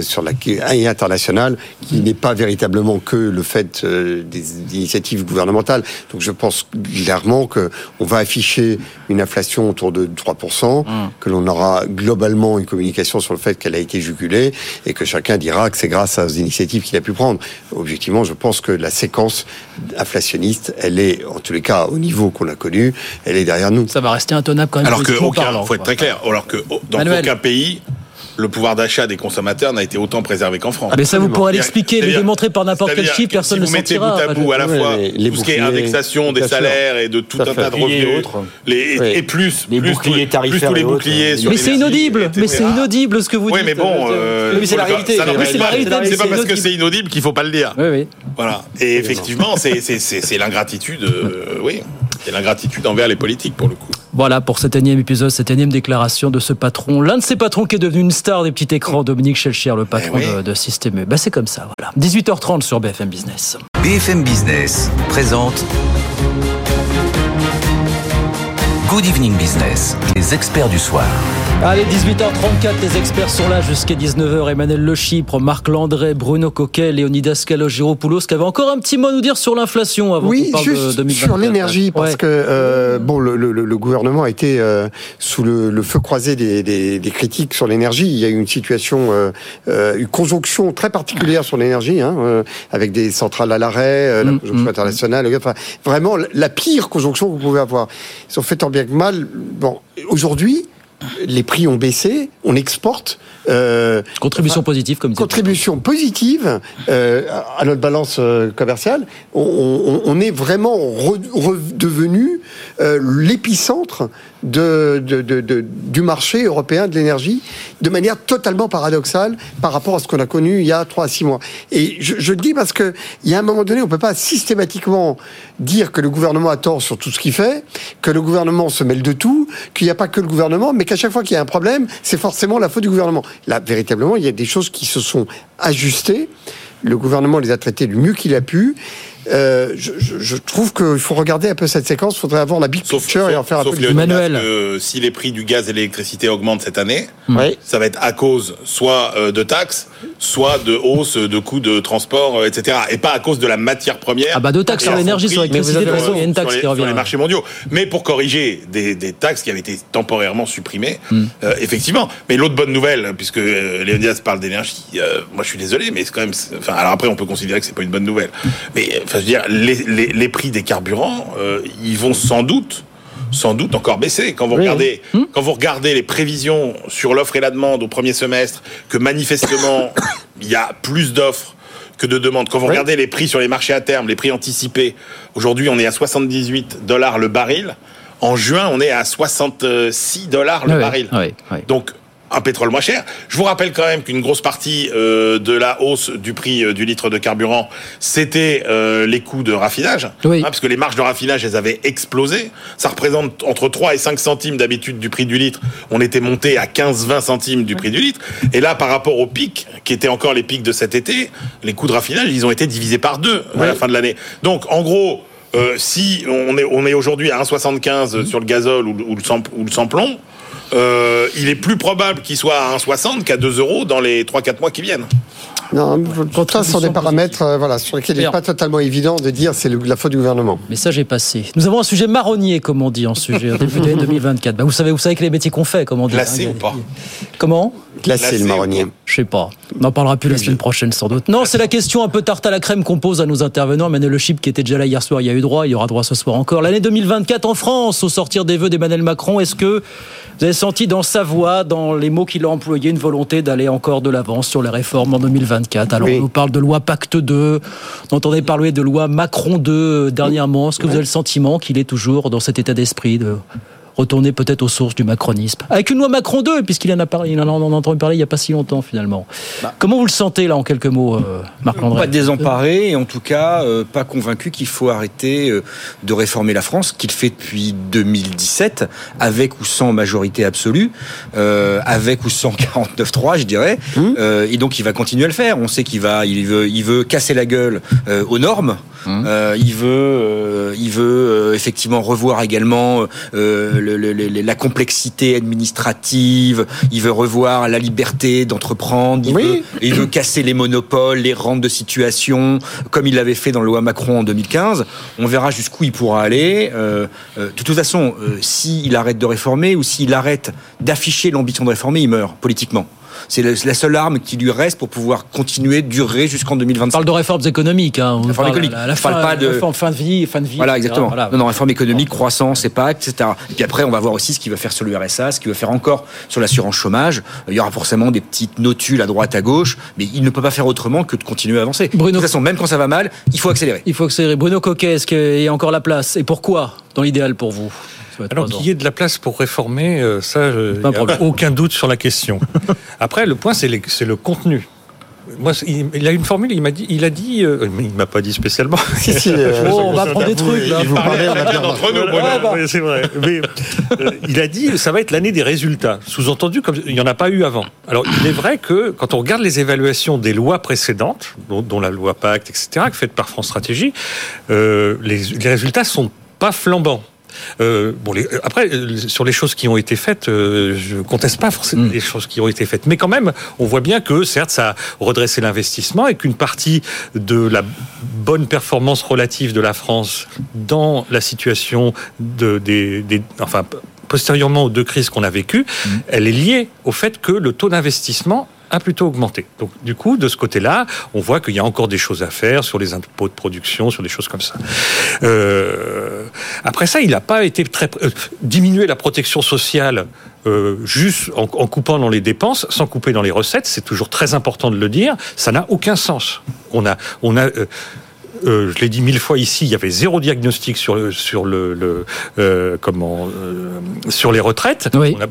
sur la, et internationale qui n'est pas véritablement que le fait des initiatives gouvernementales. Donc je pense clairement qu'on va afficher une inflation autour de 3%, mmh. que l'on aura globalement une communication sur le fait qu'elle a été jugulée et que chacun dira que c'est grâce aux initiatives qu'il a pu prendre. Objectivement, je pense que la séquence inflationniste, elle est, en tous les cas, au niveau qu'on a connu, elle est derrière nous. Ça va rester intenable quand même. Alors que, il faut être très clair, alors que dans aucun pays, le pouvoir d'achat des consommateurs n'a été autant préservé qu'en France. Ah mais ça, vous pourrez l'expliquer, le démontrer par n'importe quel chiffre, personne ne si vous mettez bout à bout à la fois tout ce qui est indexation des salaires et de tout un tas de revenus, les, et plus, les boucliers tarifaires tous les boucliers Mais c'est inaudible, mais c'est inaudible ce que vous dites. Oui, mais bon, euh, c'est la réalité. C'est pas parce que c'est inaudible qu'il faut pas le dire. Oui, oui. Voilà. Et effectivement, c'est l'ingratitude, euh, oui, c'est l'ingratitude envers les politiques pour le coup. Voilà pour cet énième épisode, cette énième déclaration de ce patron, l'un de ces patrons qui est devenu une star des petits écrans, Dominique Schelcher, le patron eh de, Système E. Ben c'est comme ça, voilà. 18h30 sur BFM Business. BFM Business présente Good Evening Business, les experts du soir. Allez, 18h34, les experts sont là jusqu'à 19h. Emmanuel Le Chypre, Marc Landré, Bruno Coquet, Léonidas Calogero-Poulos, qui avait encore un petit mot à nous dire sur l'inflation avant oui, juste sur l'énergie, parce que euh, bon, le, le, le, gouvernement a été euh, sous le, le, feu croisé des, des, des critiques sur l'énergie. Il y a eu une situation, euh, une conjonction très particulière sur l'énergie, hein, avec des centrales à l'arrêt, la mm, conjonction mm. internationale. Enfin, vraiment la pire conjonction que vous pouvez avoir. Ils ont fait tant bien que mal. Bon, aujourd'hui les prix ont baissé, on exporte. Euh, contribution positive, comme Contribution positive euh, à notre balance euh, commerciale. On, est vraiment redevenu euh, l'épicentre de, du marché européen de l'énergie de manière totalement paradoxale par rapport à ce qu'on a connu il y a 3 à 6 mois. Et je, je le dis parce que il y a un moment donné, on peut pas systématiquement dire que le gouvernement a tort sur tout ce qu'il fait, que le gouvernement se mêle de tout, qu'il n'y a pas que le gouvernement, mais qu'à chaque fois qu'il y a un problème, c'est forcément la faute du gouvernement. Là, véritablement, il y a des choses qui se sont ajustées. Le gouvernement les a traitées du mieux qu'il a pu. Euh, je, je, trouve qu'il faut regarder un peu cette séquence. Il faudrait avoir la big picture et en faire un peu. Manuel. si les prix du gaz et l'électricité augmentent cette année, ça va être à cause soit euh, de taxes, soit de hausse de coûts de transport, euh, etc. Et pas à cause de la matière première. Ah bah de taxes sur l'énergie, sur l'électricité, il y a une taxe qui revient. Sur les marchés mondiaux. Mais pour corriger des, des taxes qui avaient été temporairement supprimées, hmm. effectivement. Mais l'autre bonne nouvelle, puisque Léonidas parle d'énergie, moi je suis désolé, mais c'est quand même. Enfin, alors après on peut considérer que c'est pas une bonne nouvelle, mais je veux dire, les, les, les prix des carburants, euh, ils vont sans doute sans doute encore baisser. Quand vous regardez, hmm quand vous regardez les prévisions sur l'offre et la demande au premier semestre, que manifestement il y a plus d'offres que de demandes. Quand vous regardez les prix sur les marchés à terme, les prix anticipés, aujourd'hui on est à 78 dollars le baril. En juin, on est à 66 dollars le baril. Donc un pétrole moins cher. Je vous rappelle quand même qu'une grosse partie euh, de la hausse du prix euh, du litre de carburant, c'était euh, les coûts de raffinage, hein, parce que les marges de raffinage, elles avaient explosé. Ça représente entre 3 et 5 centimes d'habitude du prix du litre. On était monté à 15-20 centimes du prix du litre. Et là, par rapport aux pics, qui étaient encore les pics de cet été, les coûts de raffinage, ils ont été divisés par deux à la fin de l'année. Donc, en gros, si on est, on est aujourd'hui à 1,75 sur le gazole ou, ou le, ou le samplon, euh, il est plus probable qu'il soit à 1,60 qu'à 2 euros dans les 3-4 mois qui viennent. Non, pour ça, ce sont des paramètres euh, voilà, sur lesquels il n'est pas totalement évident de dire c'est la faute du gouvernement. Mais ça, j'ai passé. Nous avons un sujet marronnier, comme on dit en sujet, début d'année 2024. Bah, vous, savez, vous savez que les métiers qu'on fait, comme on dit. Glacé hein, ou pas Comment? Glacé le marronnier. Je sais pas. On en parlera plus la semaine prochaine sans doute. Non, c'est la question un peu tarte à la crème qu'on pose à nos intervenants. Emmanuel Le Chip qui était déjà là hier soir, il y a eu droit, il y aura droit ce soir encore. L'année 2024 en France, au sortir des vœux d'Emmanuel Macron, est-ce que vous avez senti dans sa voix, dans les mots qu'il a employés, une volonté d'aller encore de l'avant sur les réformes en 2024 Alors on nous parle de loi Pacte 2, on entendait parler de loi Macron 2 dernièrement. Est-ce que vous avez le sentiment qu'il est toujours dans cet état d'esprit de retourner peut-être aux sources du macronisme. Avec une loi Macron 2, puisqu'il en a parlé, il en a entendu parler il n'y a pas si longtemps finalement. Bah. Comment vous le sentez là en quelques mots, euh, Marc Landry Pas désemparé et en tout cas euh, pas convaincu qu'il faut arrêter euh, de réformer la France, qu'il fait depuis 2017, avec ou sans majorité absolue, avec ou sans 49-3, je dirais. Mmh. et donc il va continuer à le faire. On sait qu'il va, il veut, il veut casser la gueule aux normes. Mmh. il veut, il veut effectivement revoir également la complexité administrative, il veut revoir la liberté d'entreprendre, il, veut, casser les monopoles, les rentes de situation, comme il l'avait fait dans la loi Macron en 2015. On verra jusqu'où il pourra aller. Euh, euh, de toute façon, euh, s'il arrête de réformer ou s'il arrête d'afficher l'ambition de réformer, il meurt politiquement. C'est la seule arme qui lui reste pour pouvoir continuer, durer jusqu'en 2025. On parle de réformes économiques. Hein. Réforme économique. La, la, fin, pas de fin de vie, fin de vie. Voilà, exactement. Non, non, réforme économique, croissance, EPA, etc. Et puis après, on va voir aussi ce qu'il va faire sur le RSA, ce qu'il va faire encore sur l'assurance chômage. Il y aura forcément des petites notules à droite, à gauche, mais il ne peut pas faire autrement que de continuer à avancer. Bruno... De toute façon, même quand ça va mal, il faut accélérer. Il faut accélérer. Bruno Coquet, est-ce qu'il y a encore la place? Et pourquoi, dans l'idéal pour vous? Alors qu'il y ait de la place pour réformer, euh, ça, n'y a aucun doute sur la question. Après, le point, c'est le contenu. Moi, il, a une formule, il m'a dit, il a dit, euh, il m'a pas dit spécialement. Euh, oh, on va prendre des trucs. Là. Il vous parlez entre nous. Bah. c'est vrai. Mais il a dit, ça va être l'année des résultats. Sous-entendu, comme il n'y en a pas eu avant. Alors, il est vrai que quand on regarde les évaluations des lois précédentes, dont, la loi Pacte, etc., faites par France Stratégie, les, les résultats sont pas flambants. Euh, bon, les, après, euh, sur les choses qui ont été faites, euh, je conteste pas forcément mm. les choses qui ont été faites, mais quand même, on voit bien que certes, ça a redressé l'investissement et qu'une partie de la bonne performance relative de la France dans la situation de, des, des enfin postérieurement aux deux crises qu'on a vécues, mm. elle est liée au fait que le taux d'investissement plutôt augmenté. Donc du coup, de ce côté-là, on voit qu'il y a encore des choses à faire sur les impôts de production, sur des choses comme ça. Euh, après ça, il n'a pas été très euh, diminuer la protection sociale. Euh, juste en, en, coupant dans les dépenses, sans couper dans les recettes, c'est toujours très important de le dire. Ça n'a aucun sens. On a, on a, euh, euh, je l'ai dit mille fois ici, il y avait zéro diagnostic sur sur le, le euh, comment euh, sur les retraites,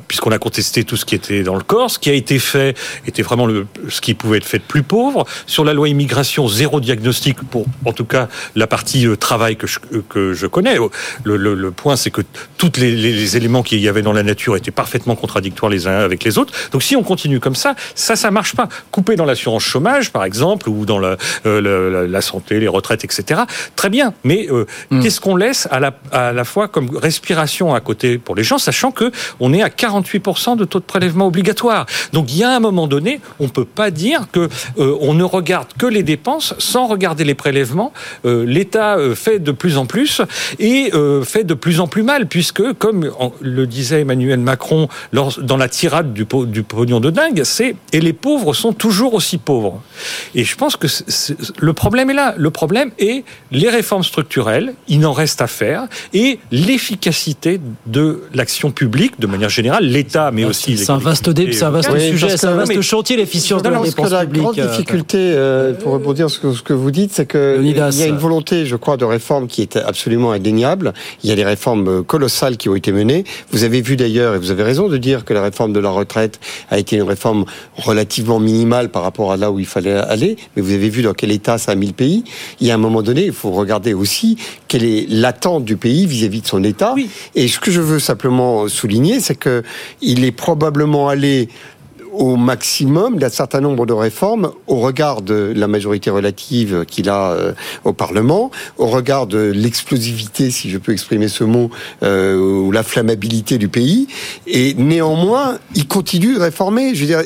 puisqu'on a contesté tout ce qui était dans le corps. Ce qui a été fait était vraiment le, ce qui pouvait être fait de plus pauvre. Sur la loi immigration, zéro diagnostic pour en tout cas la partie travail que je, que je connais. Le, le, le point, c'est que tous les, les, éléments qu'il y avait dans la nature étaient parfaitement contradictoires les uns avec les autres. Donc si on continue comme ça, ça, ça marche pas. Couper dans l'assurance chômage, par exemple, ou dans la, la, la santé, les retraites etc. Très bien, mais euh, hmm. qu'est-ce qu'on laisse à la, à la fois comme respiration à côté pour les gens, sachant que on est à 48% de taux de prélèvement obligatoire. Donc il y a un moment donné, on peut pas dire que euh, on ne regarde que les dépenses sans regarder les prélèvements. Euh, L'État fait de plus en plus et fait de plus en plus mal, puisque comme le disait Emmanuel Macron lors, dans la tirade du, du pognon de dingue, c'est et les pauvres sont toujours aussi pauvres. Et je pense que le problème est là. Le problème et les réformes structurelles, il n'en reste à faire, et l'efficacité de l'action publique, de manière générale, l'État, mais aussi C'est un vaste, c'est un vaste sujet, c'est un vaste chantier, l'efficience de la dépense La grande euh, difficulté, euh, pour rebondir sur ce que vous dites, c'est qu'il y a une volonté, je crois, de réforme qui est absolument indéniable. Il y a des réformes euh, colossales qui ont été menées. Vous avez vu d'ailleurs, et vous avez raison de dire que la réforme de la retraite a été une réforme relativement minimale par rapport à là où il fallait aller, mais vous avez vu dans quel état ça a mis le pays. Il y a un moment donné, il faut regarder aussi quelle est l'attente du pays vis-à-vis de son État. Et ce que je veux simplement souligner, c'est que il est probablement allé au maximum d'un certain nombre de réformes au regard de la majorité relative qu'il a euh, au Parlement, au regard de l'explosivité, si je peux exprimer ce mot, euh, ou la flammabilité du pays. Et néanmoins, il continue de réformer. Je veux dire,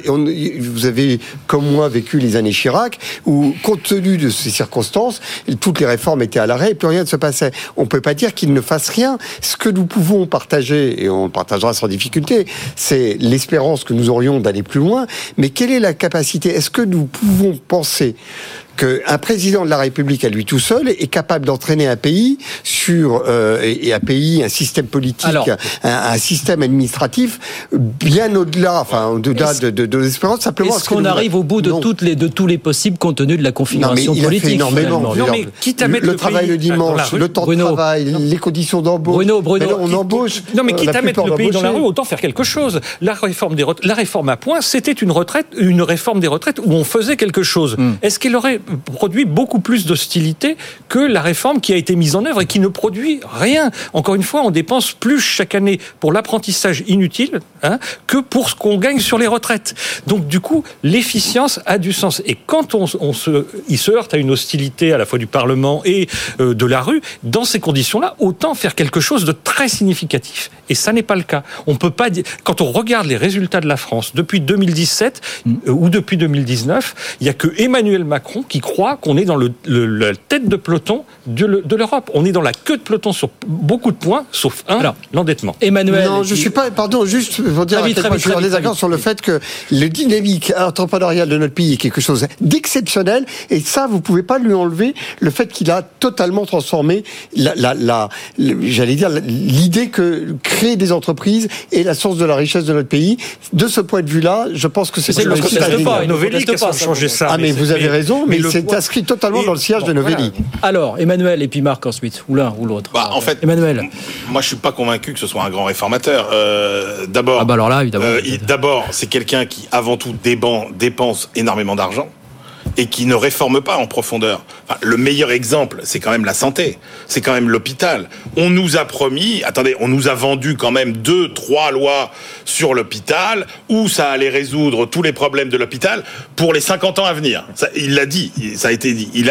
vous avez, comme moi, vécu les années Chirac, où, compte tenu de ces circonstances, toutes les réformes étaient à l'arrêt et plus rien ne se passait. On ne peut pas dire qu'il ne fasse rien. Ce que nous pouvons partager, et on partagera sans difficulté, c'est l'espérance que nous aurions d'aller plus loin, mais quelle est la capacité? Est-ce que nous pouvons penser qu'un président de la République à lui tout seul est capable d'entraîner un pays sur euh, et un pays, un système politique, un, un, système administratif bien au-delà, enfin au-delà de, de, de l'espérance. Simplement, est-ce qu'on arrive au bout de toutes les de tous les possibles compte tenu de la configuration non, mais politique a fait énormément. Non, mais quitte à mettre le, le travail le dimanche, le temps Bruno, de travail, les conditions d'embauche. Bruno, Bruno, mais là, on embauche. Non, mais quitte à mettre le pays dans la rue, autant faire quelque chose. La réforme des la réforme à point, c'était une retraite, une réforme des retraites où on faisait quelque chose. Mm. Est-ce qu'elle aurait produit beaucoup plus d'hostilité que la réforme qui a été mise en œuvre et qui ne produit rien. Encore une fois, on dépense plus chaque année pour l'apprentissage inutile hein, que pour ce qu'on gagne sur les retraites. Donc du coup, l'efficience a du sens. Et quand on, on, se, il se heurte à une hostilité à la fois du Parlement et euh, de la rue, dans ces conditions-là, autant faire quelque chose de très significatif. Et ça n'est pas le cas. On peut pas dire. Quand on regarde les résultats de la France depuis 2017 euh, ou depuis 2019, il n'y a que Emmanuel Macron qui croit qu'on est dans le, le, la tête de peloton de, de l'Europe. On est dans la queue de peloton sur beaucoup de points, sauf un, l'endettement. Emmanuel. Non, je suis pas. Pardon, juste pour dire vite, à je suis en désaccord sur le fait que le dynamique entrepreneurial de notre pays est quelque chose d'exceptionnel et ça, vous pouvez pas lui enlever le fait qu'il a totalement transformé la, la, la j'allais dire l'idée que créer des entreprises est la source de la richesse de notre pays. De ce point de vue-là, je pense que c'est le réussite pas, qui a changé ça. Ah mais, vous avez raison, mais, le c'est inscrit totalement Et- dans le sillage bon, de Novelli. Alors, Emmanuel et puis Marc ensuite, ou l'un ou l'autre. Bah, en fait, Emmanuel. moi je suis pas convaincu que ce soit un grand réformateur. Euh, d'abord, Ah bah alors là, évidemment. euh, d'abord, c'est quelqu'un qui avant tout dépense énormément d'argent et qui ne réforme pas en profondeur. Le meilleur exemple, c'est quand même la santé, c'est quand même l'hôpital. On nous a promis, attendez, on nous a vendu quand même deux, trois lois sur l'hôpital où ça allait résoudre tous les problèmes de l'hôpital pour les 50 ans à venir. Il l'a dit, ça a été dit.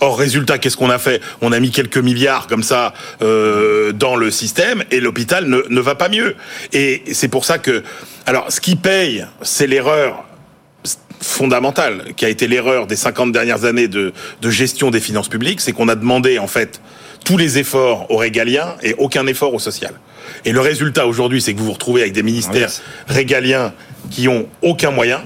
Or, résultat, qu'est-ce qu'on a fait? On a mis quelques milliards comme ça euh, dans le système et l'hôpital ne va pas mieux. Et c'est pour ça que, alors, ce qui paye, c'est l'erreur fondamentale, qui a été l'erreur des 50 dernières années de, de gestion des finances publiques, c'est qu'on a demandé en fait tous les efforts aux régaliens et aucun effort au social. Et le résultat aujourd'hui, c'est que vous vous retrouvez avec des ministères régaliens qui ont aucun moyen.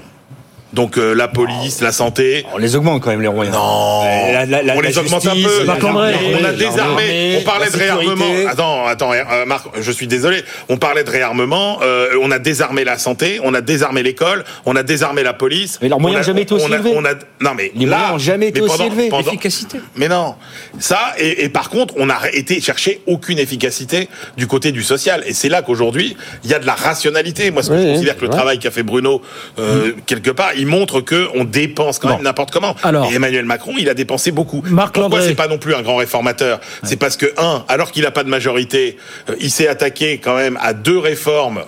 Donc euh, la police, la santé. On les augmente quand même les moyens. Non, La- la- la- on les la augmente un peu. la On a désarmé. On parlait la de réarmement. Attends, attends, euh, Marc, je suis désolé. On parlait de réarmement. euh, on a désarmé la santé, on a désarmé l'école, on a désarmé la police. Mais leurs moyens n'ont jamais été aussi on a- élevés. on a- non mais Les là, moyens n'ont jamais été aussi élevés. pendant- Efficacité. mais non, ça et, et par contre, on a été chercher aucune efficacité du côté du social, et c'est là qu'aujourd'hui il y a de la rationalité. Moi, ce que Oui, je oui, considère que le ouais. travail qu'a fait Bruno euh, quelque part, il montre que on dépense quand même n'importe comment. Alors. et Emmanuel Macron, il a dépensé beaucoup. Marc Pourquoi c'est pas non plus un grand réformateur? C'est parce que un, alors qu'il n'a pas de majorité, euh, il s'est attaqué quand même à deux réformes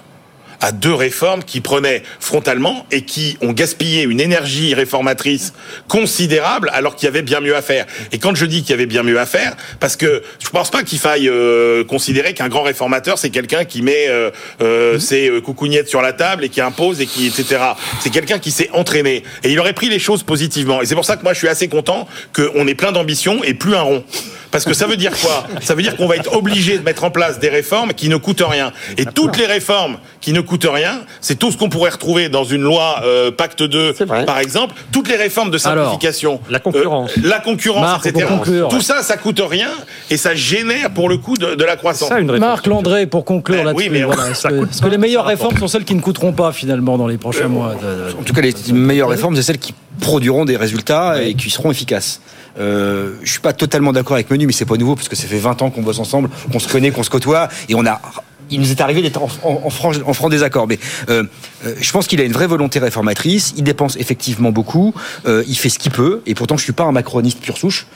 à deux réformes qui prenaient frontalement et qui ont gaspillé une énergie réformatrice considérable alors qu'il y avait bien mieux à faire. Et quand je dis qu'il y avait bien mieux à faire, parce que je pense pas qu'il faille euh, considérer qu'un grand réformateur c'est quelqu'un qui met euh, euh, ses coucougnettes sur la table et qui impose et qui etc. C'est quelqu'un qui s'est entraîné et il aurait pris les choses positivement. Et c'est pour ça que moi je suis assez content qu'on ait plein d'ambition et plus un rond. Parce que ça veut dire quoi? Ça veut dire qu'on va être obligé de mettre en place des réformes qui ne coûtent rien. Et toutes les réformes qui ne coûtent rien, c'est tout ce qu'on pourrait retrouver dans une loi euh, Pacte 2, par exemple. Toutes les réformes de Alors, simplification, la concurrence. euh, la concurrence, Marc, etc. Tout ça, ça coûte rien et ça génère pour le coup de, de la croissance. Ça, une. Marc Landré, pour conclure Eh là-dessus. oui, mais voilà. Est-ce que, les meilleures réformes sont celles qui ne coûteront pas finalement dans les prochains mois de- de- En tout cas, les meilleures réformes, c'est celles qui produiront des résultats et qui seront efficaces. Euh, je suis pas totalement d'accord avec Menu, mais c'est pas nouveau parce que ça fait 20 ans qu'on bosse ensemble, qu'on se connaît, qu'on se côtoie, et on a. Il nous est arrivé d'être en, en, en franc, désaccord, mais euh, euh, je pense qu'il a une vraie volonté réformatrice. Il dépense effectivement beaucoup. euh, il fait ce qu'il peut, et pourtant je suis pas un macroniste pure souche.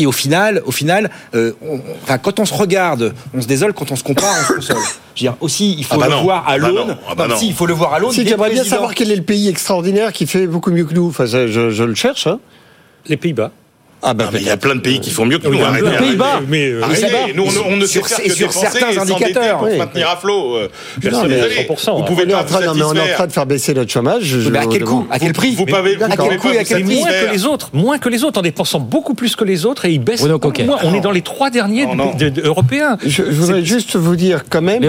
Et au final, au final, euh, on- enfin, quand on se regarde, on se désole. Quand on se compare, on se console. Je veux dire, aussi, il faut Ah bah le non. voir à Ah bah l'aune. Ah bah si, il faut le voir à l'aune. Si des j'aimerais bien savoir quel est le pays extraordinaire qui fait beaucoup mieux que nous. Enfin, je le cherche. Hein. Les Pays-Bas. Ah bah, il y a plein de pays qui font mieux que nous. Arrêtez, les Pays-Bas. Mais, euh, Arrêtez. Pays-Bas. Nous, on, ne Sur- sait faire et que sur certains indicateurs. pour maintenir à flot. Euh, Je Non, suis mais désolé. 100%, Vous hein. pouvez on est, pas en train, vous non, mais on est en satisfaire. train de faire baisser notre chômage. je- Mais à quel coût À quel prix Vous pouvez, vous D'accord. pouvez À quel coût et à quel prix moins que les autres, moins que les autres, en dépensant beaucoup plus que les autres et ils baissent. On est dans les trois derniers européens. Je, voudrais juste vous dire quand même. Puis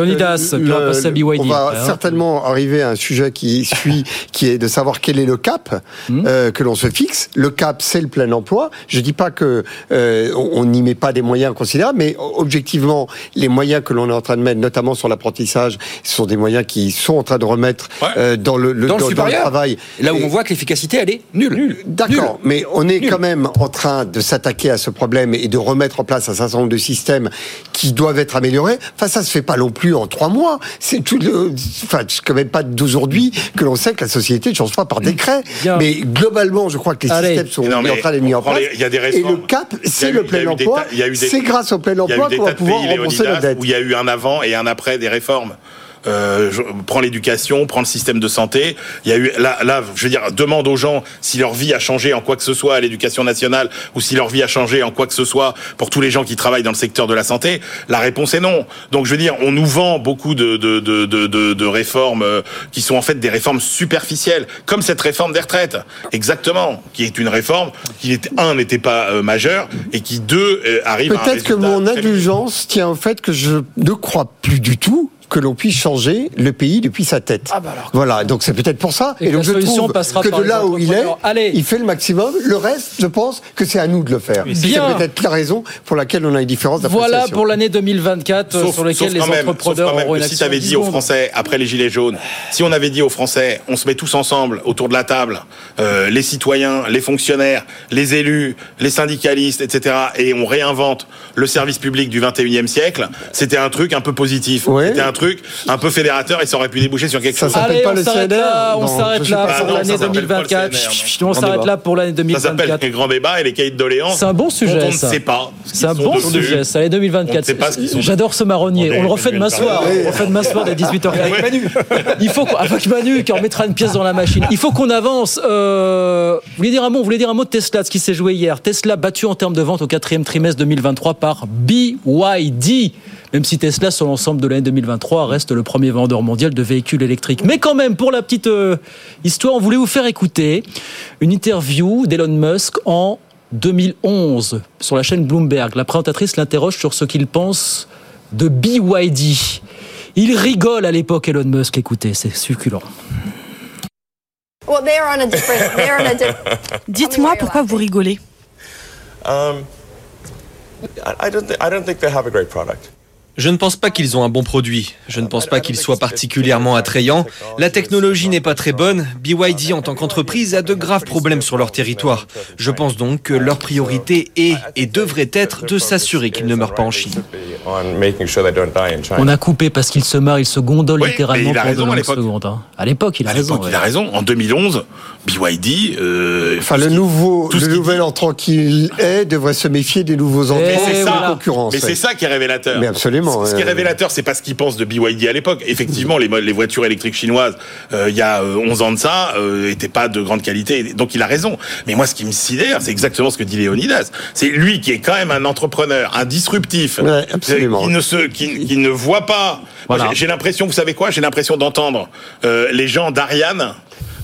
on va hein. certainement arriver à un sujet qui suit, qui est de savoir quel est le cap Hmm. euh, que l'on se fixe. Le cap, c'est le plein emploi. Je dis pas que euh, on on n'y met pas des moyens considérables, mais objectivement, les moyens que l'on est en train de mettre, notamment sur l'apprentissage, ce sont des moyens qui sont en train de remettre euh, dans le, le- Dans le dans- travail. Là où Et- on voit que l'efficacité, elle est nulle. D'accord, mais on est quand même en train de s'attaquer à ce problème et de remettre en place un certain nombre de systèmes qui doivent être améliorés. Enfin, ça se fait pas non plus en trois mois. C'est tout. Le... Enfin, quand même pas d'aujourd'hui que l'on sait que la société ne change pas par décret. Bien. Mais globalement, je crois que les Allez. systèmes sont Non, mais en train d'être mis en place. les- il y a des et le cap, c'est le plein emploi. C'est grâce au plein emploi qu'on va pouvoir rembourser la dette. où il y a eu un avant et un après des réformes. Euh, je prends l'éducation, prends le système de santé. Il y a eu là, là, je veux dire, demande aux gens si leur vie a changé en quoi que ce soit à l'éducation nationale ou si leur vie a changé en quoi que ce soit pour tous les gens qui travaillent dans le secteur de la santé. La réponse est non. Donc je veux dire, on nous vend beaucoup de de de de, de, réformes euh, qui sont en fait des réformes superficielles, comme cette réforme des retraites, exactement, qui est une réforme qui était un n'était pas euh, majeure et qui deux euh, arrive. Peut-être que mon indulgence tient au fait que je ne crois plus du tout que l'on puisse changer le pays depuis sa tête. voilà, donc c'est peut-être pour ça. Et donc la je solution trouve passera que par de là où il est. Allez. il fait le maximum. Le reste, je pense que c'est à nous de le faire. C'est Bien. peut-être la raison pour laquelle on a une différence Voilà pour l'année 2024 euh, Sauf, sur lesquelles sauf les même, entrepreneurs auront une si tu avais 10 dit aux. Français, après les Gilets jaunes, si on avait dit aux Français, on se met tous ensemble autour de la table, euh, les citoyens, les fonctionnaires, les élus, les syndicalistes, etc., et on réinvente le service public du 21e siècle, c'était un truc un peu positif. C'était un truc un peu fédérateur et ça aurait pu déboucher sur quelque chose. Allez, on s'arrête là, on s'arrête là pour l'année ça s'appelle pas le 2024. CNR, non. Chut, chut, On s'arrête là pour l'année Ça s'appelle 2024. les grands débats et les cahiers de doléances. C'est un bon sujet, On ne sait pas. ce C'est un bon sujet, ça, l'année On ne 2024. sait pas ce qu'ils sont J'adore ce marronnier. On le refait de on est- m'asseoir. Ouais. On refait de m'asseoir dès 18h. Il faut avec Manu qui en mettra une pièce dans la machine. Il faut qu'on avance. Euh, vous voulez dire un mot Vous voulez dire un mot de Tesla, de ce qui s'est joué hier? Tesla battu en termes de vente au quatrième trimestre 2023 par BYD. Même si Tesla, sur l'ensemble de l'année 2023, reste le premier vendeur mondial de véhicules électriques. Mais quand même, pour la petite euh, histoire, on voulait vous faire écouter une interview d'Elon Musk en 2011 sur la chaîne Bloomberg. La présentatrice l'interroge sur ce qu'il pense de BYD. Il rigole à l'époque, Elon Musk. Écoutez, c'est succulent. Dites-moi pourquoi vous rigolez. Um, I, I don't. Th- I don't think they have a great product. Je ne pense pas qu'ils ont un bon produit. Je ne pense pas qu'il soit particulièrement attrayant. La technologie n'est pas très bonne. BYD, en tant qu'entreprise, a de graves problèmes sur leur territoire. Je pense donc que leur priorité est et devrait être de s'assurer qu'ils ne meurent pas en Chine. On making sure they don't die in China. On a coupé parce qu'il se marre, il se gondole Oui, littéralement mais il a pendant raison à secondes. hein. À l'époque, il a À raison. il a raison. En 2011, BYD. Euh, Enfin, le nouveau, le qu'il nouvel entrant qu'il est devrait se méfier des nouveaux entrants Mais c'est de ça, concurrence. mais ouais. c'est ça qui est révélateur. Mais absolument, Ce qui est révélateur, c'est pas ce qu'ils pensent de BYD à l'époque. Effectivement, les, voitures électriques chinoises, euh, il y a euh, 11 ans de ça, euh, étaient pas de grande qualité. Donc il a raison. Mais moi, ce qui me sidère, c'est exactement ce que dit Léonidas. C'est lui qui est quand même un entrepreneur, un disruptif, Ouais, absolument. qui ne se, qui, qui ne voit pas. Voilà. j'ai- l'impression, vous savez quoi J'ai l'impression d'entendre euh, les gens d'Ariane.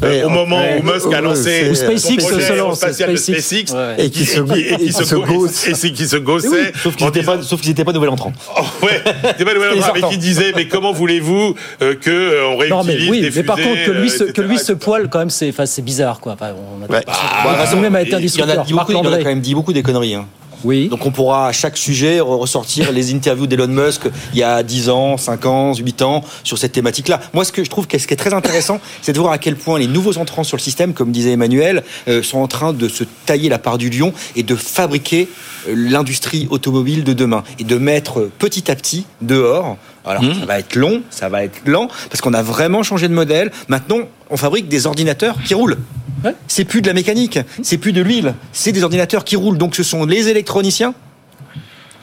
euh, au moment ouais, où Musk a lancé Ou SpaceX son projet se lance, spatial de SpaceX. SpaceX Ouais. Et qui se- et qui et qui se go- gausse. et c'est qui se gossait Sauf qu'ils en n'étaient pas, sauf qu'ils pas nouvel entrant. Oh, ouais, pas C'était les mais qui disait mais comment voulez-vous euh, que euh, on réutilise Non mais oui, des mais par contre que lui, euh, se, que lui etc., se poile quand même, c'est, enfin, c'est bizarre quoi. Enfin, on a. Ah, même été un Il y en a, quand même dit beaucoup des conneries. Oui. Donc on pourra à chaque sujet re- ressortir les interviews d'Elon Musk il y a 10 ans, 5 ans, 8 ans sur cette thématique-là. Moi, ce que je trouve ce qui est très intéressant, c'est de voir à quel point les nouveaux entrants sur le système, comme disait Emmanuel, euh, sont en train de se tailler la part du lion et de fabriquer euh, l'industrie automobile de demain et de mettre petit à petit dehors. Alors ça va être long, ça va être lent parce qu'on a vraiment changé de modèle. Maintenant, on fabrique des ordinateurs qui roulent. C'est plus de la mécanique, c'est plus de l'huile, c'est des ordinateurs qui roulent. Donc ce sont les électroniciens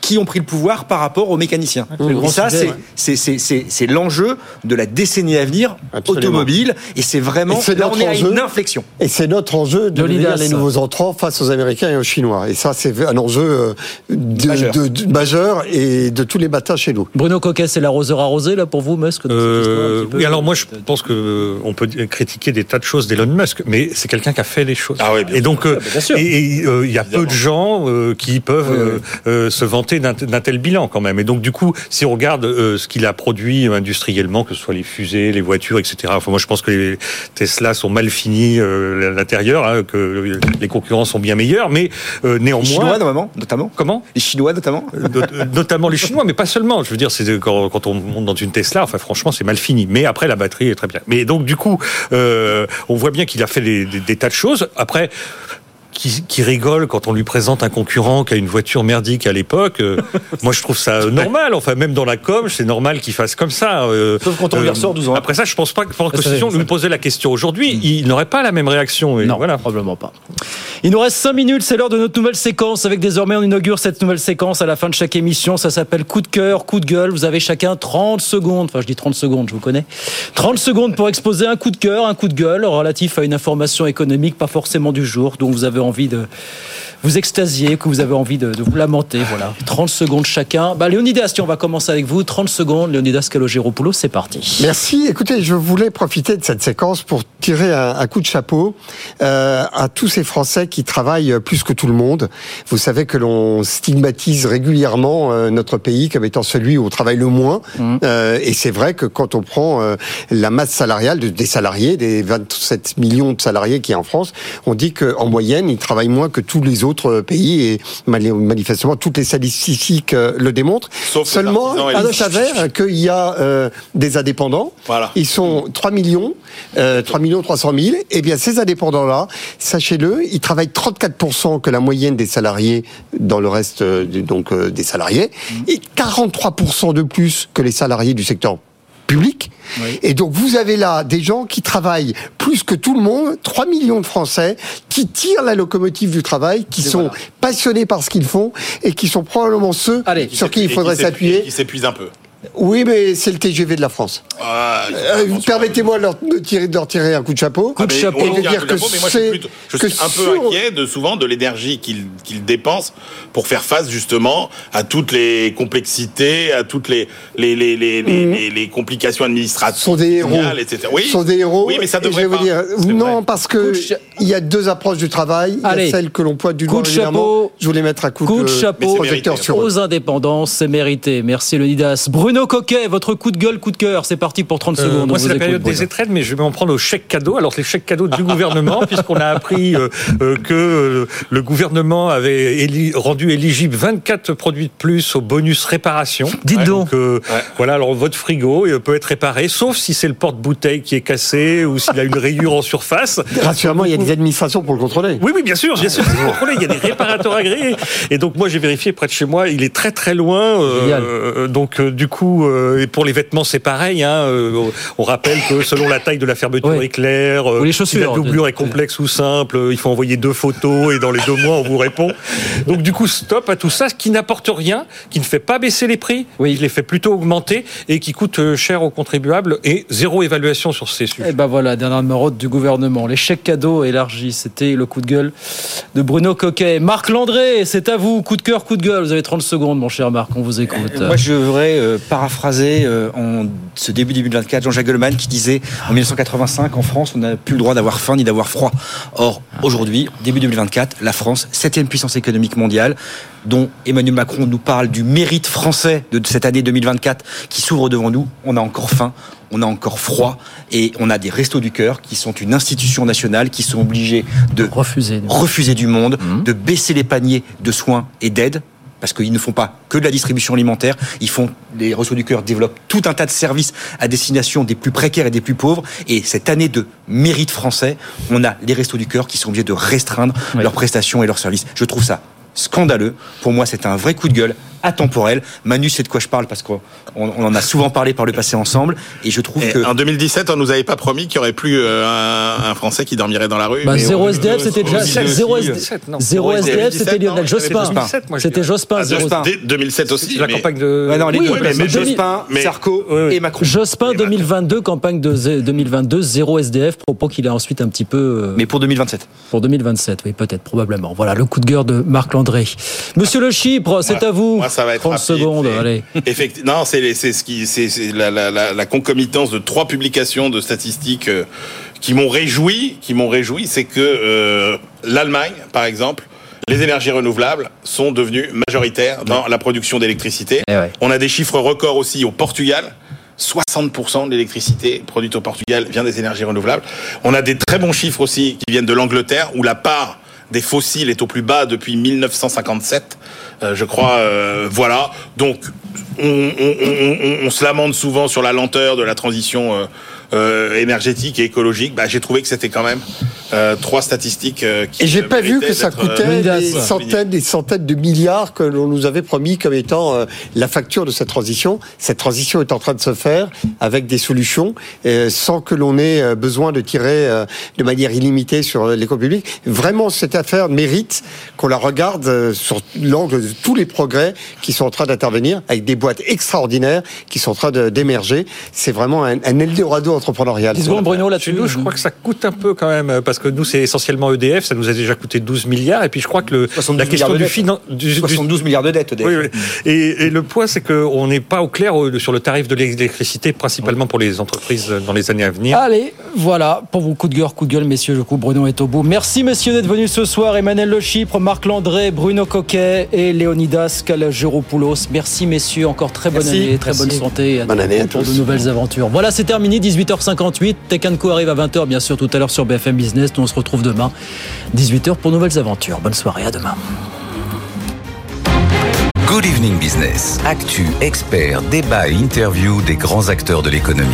qui ont pris le pouvoir par rapport aux mécaniciens. Et ça, c'est l'enjeu de la décennie à venir Absolument. automobile. Et c'est vraiment, Et là, on notre est à une enjeu. inflexion. Et c'est notre enjeu de Leonidas. devenir les nouveaux entrants face aux Américains et aux Chinois. Et ça, c'est un enjeu euh, de- Majeur. de- de- majeur et de tous les matins chez nous. Bruno Coquet, c'est l'arroseur arrosé là pour vous, Musk Euh, oui, alors moi je pense que euh, on peut critiquer des tas de choses d'Elon Musk, mais c'est quelqu'un qui a fait les choses. Ah oui, bien et donc, euh, Ah, bien sûr. et- et, euh, il y a peu de gens euh, qui peuvent Oui, oui. euh, euh, se vanter d'un d'un tel bilan quand même. Et donc du coup, si on regarde euh, ce qu'il a produit industriellement, que ce soit les fusées, les voitures, etc. Enfin, moi je pense que les Tesla sont mal finis euh, à l'intérieur, hein, que les concurrents sont bien meilleurs, mais euh, néanmoins. Les Chinois, notamment, notamment. Comment? Les Chinois, notamment. Not- notamment les Chinois, mais pas seulement. Je veux dire, c'est quand, quand on monte dans une Tesla, enfin franchement, c'est mal fini. Mais après, la batterie est très bien. Mais donc du coup, euh, on voit bien qu'il a fait des, des- des tas de choses. Après. Qui, qui rigole quand on lui présente un concurrent qui a une voiture merdique à l'époque. euh, moi, je trouve ça normal. Enfin, même dans la com, c'est normal qu'il fasse comme ça. euh, Sauf quand on lui euh, ressort 12 ans. Après ça, je pense pas que, pense que si on lui posait la question aujourd'hui, il n'aurait pas la même réaction. Et Non, voilà. probablement pas. Il nous reste 5 minutes, c'est l'heure de notre nouvelle séquence. Avec désormais, on inaugure cette nouvelle séquence à la fin de chaque émission. Ça s'appelle coup de cœur, coup de gueule. Vous avez chacun 30 secondes, enfin je dis 30 secondes, je vous connais. 30 secondes pour exposer un coup de cœur, un coup de gueule relatif à une information économique, pas forcément du jour, dont vous avez envie de vous extasier, que vous avez envie de, de vous lamenter. Voilà. 30 secondes chacun. Bah, Léonidas, tiens, on va commencer avec vous. 30 secondes, Léonidas Calogéropoulos, c'est parti. Merci. Écoutez, je voulais profiter de cette séquence pour tirer un, un coup de chapeau euh, à tous ces Français qui travaillent plus que tout le monde. Vous savez que l'on stigmatise régulièrement euh, notre pays comme étant celui où on travaille le moins. Euh, et c'est vrai que quand on prend la masse salariale de- des salariés, des 27 millions de salariés qui est en France, on dit qu'en moyenne, ils travaillent moins que tous les autres pays. Et mani- manifestement, toutes les statistiques euh, le démontrent. Sauf Seulement, et il s'avère qu'il y a euh, des indépendants. Voilà. Ils sont 3 millions, euh, 3 millions 300 000. Eh bien, ces indépendants-là, sachez-le, ils travaillent 34% que la moyenne des salariés dans le reste euh, donc euh, des salariés et 43% de plus que les salariés du secteur public. Et donc vous avez là des gens qui travaillent plus que tout le monde, 3 millions de Français qui tirent la locomotive du travail, qui sont passionnés par ce qu'ils font et qui sont probablement ceux sur qui il faudrait s'appuyer. Qui s'épuise un peu. Oui, mais c'est le TGV de la France. Ah, Euh, Permettez-moi de leur, de tirer, de leur tirer un coup de chapeau. Ah, et de dire coup de que chapeau, je suis, c'est je que suis un peu sur- inquiet de souvent de l'énergie qu'ils qu'ils dépensent pour faire face justement à toutes les complexités, à toutes les les les les, les complications administratives, sont des héros. etc. Oui, sont des héros. Oui, mais ça devrait vais vous pas. dire, non, vrai. parce que il y a deux approches du travail. Il y Allez. a celle que l'on pointe du Coup doigt de chapeau. Je voulais mettre un coup, Coup de de chapeau projecteur sur eux. aux indépendances, c'est mérité. Merci Leonidas. Bruno Coquet, votre coup de gueule, coup de cœur, c'est parti pour 30 Euh, secondes. moi, c'est la période des étrennes, mais je vais en prendre aux chèques cadeaux. Alors, les chèques cadeaux du gouvernement, puisqu'on a appris euh, euh, que le gouvernement avait éli- rendu éligible 24 produits de plus au bonus réparation. Dites donc. euh, Voilà, alors votre frigo peut être réparé, sauf si c'est le porte-bouteille qui est cassé ou s'il a une rayure en surface. Rassurez-moi, il y a des administrations pour le contrôler. Oui, oui, bien sûr, bien sûr, c'est contrôlé. Il y a des réparateurs agréés. Et donc, moi, j'ai vérifié près de chez moi, il est très très loin. euh, donc, euh, du coup, euh, et pour les vêtements, c'est pareil. Hein, euh, on rappelle que selon la taille de la fermeture Ouais. éclair, euh, Ou les si chaussures, la doublure est complexe ou simple, euh, il faut envoyer deux photos et dans les deux mois, on vous répond. Donc, du coup, stop à tout ça, ce qui n'apporte rien, qui ne fait pas baisser les prix, qui les fait plutôt augmenter et qui coûte cher aux contribuables et zéro évaluation sur ces sujets. Et ben voilà, dernière numéro du gouvernement. Les chèques cadeaux c'était le coup de gueule de Bruno Coquet. Marc Landré, c'est à vous. Coup de cœur, coup de gueule. Vous avez 30 secondes, mon cher Marc, on vous écoute. Moi, je voudrais euh, paraphraser euh, en ce début 2024 Jean-Jacques Goldman qui disait en 1985 en France, on n'a plus le droit d'avoir faim ni d'avoir froid. Or, aujourd'hui, début 2024, la France, septième puissance économique mondiale, dont Emmanuel Macron nous parle du mérite français de cette année 2024 qui s'ouvre devant nous. On a encore faim, on a encore froid et on a des restos du cœur qui sont une institution nationale qui sont obligés de refuser, refuser du monde, de baisser les paniers de soins et d'aide parce qu'ils ne font pas que de la distribution alimentaire, ils font, les Restos du Cœur développent tout un tas de services à destination des plus précaires et des plus pauvres. Et cette année de mérite français, on a les Restos du Cœur qui sont obligés de restreindre leurs prestations et leurs services. Je trouve ça scandaleux. Pour moi, c'est un vrai coup de gueule atemporel. Manu sait de quoi je parle parce qu'on on en a souvent parlé par le passé ensemble. Et je trouve Et que en 2017, on nous avait pas promis qu'il y aurait plus euh, un, un Français qui dormirait dans la rue. Bah, zéro on- SDF, c'était déjà. Zéro SDF, non. zéro SDF, c'était Lionel Jospin. C'était Jospin, Ah, zéro dès 2007 aussi. La campagne de. Non, les Oui, deux, mais Jospin, mais- Sarko et Macron. Jospin 2022, campagne de zé- 2022, zéro SDF, propos qu'il a ensuite un petit peu. euh, Mais pour 2027. Pour 2027, oui, peut-être, probablement. Voilà, le coup de gueule de Marc Landré. Monsieur Le Chypre, c'est à vous. Ça va être 30 rapide, secondes, allez. Effecti- non, c'est c'est ce qui, c'est c'est la, la, la, la concomitance de trois publications de statistiques euh, qui m'ont réjoui, qui m'ont réjoui, c'est que euh, l'Allemagne, par exemple, les énergies renouvelables sont devenues majoritaires dans la production d'électricité. Eh On a des chiffres records aussi au Portugal. 60% de l'électricité produite au Portugal vient des énergies renouvelables. On a des très bons chiffres aussi qui viennent de l'Angleterre, où la part des fossiles est au plus bas depuis 1957, euh, je crois. euh, voilà. Donc, on, on- se lamente souvent sur la lenteur de la transition euh, énergétique et écologique. Bah, J'ai trouvé que c'était quand même euh, trois statistiques euh, qui Et j'ai pas vu que ça d'être, euh, coûtait des centaines, des centaines de milliards que l'on nous avait promis comme étant euh, la facture de cette transition. Cette transition est en train de se faire avec des solutions euh, sans que l'on ait besoin de tirer euh, de manière illimitée sur l'éco public. Vraiment, cette affaire mérite qu'on la regarde euh, sur l'angle de tous les progrès qui sont en train d'intervenir avec des boîtes extraordinaires qui sont en train d'émerger. C'est vraiment un, un Eldorado entrepreneurial. 10 secondes, Bruno, là-dessus. Chez nous, je crois que ça coûte un peu quand même, parce que nous, c'est essentiellement EDF, ça nous a déjà coûté 12 milliards, et puis je crois que le, 72 la question milliards de du financement... 72 milliards de dettes, EDF. Oui, oui. Et, et le point, c'est qu'on n'est pas au clair au- sur le tarif de l'électricité, principalement pour les entreprises dans les années à venir. Allez, voilà, pour vos coups de gueule, coup de gueule, messieurs, je coup, Bruno est au bout. Merci, messieurs, d'être venus ce soir. Emmanuel Le Chypre, Marc Landré, Bruno Coquet et Léonidas Kalageropoulos. Merci, messieurs, encore très bonne Merci. année, très Merci. bonne santé. et Bonne année à pour tous. de nouvelles aventures. Voilà, c'est terminé, 18h58. Tech Co arrive à 20h, bien sûr, tout à l'heure sur BFM Business. Nous, on se retrouve demain, 18h pour nouvelles aventures. Bonne soirée, à demain. Good Evening Business. Actu, experts, débat et interview des grands acteurs de l'économie.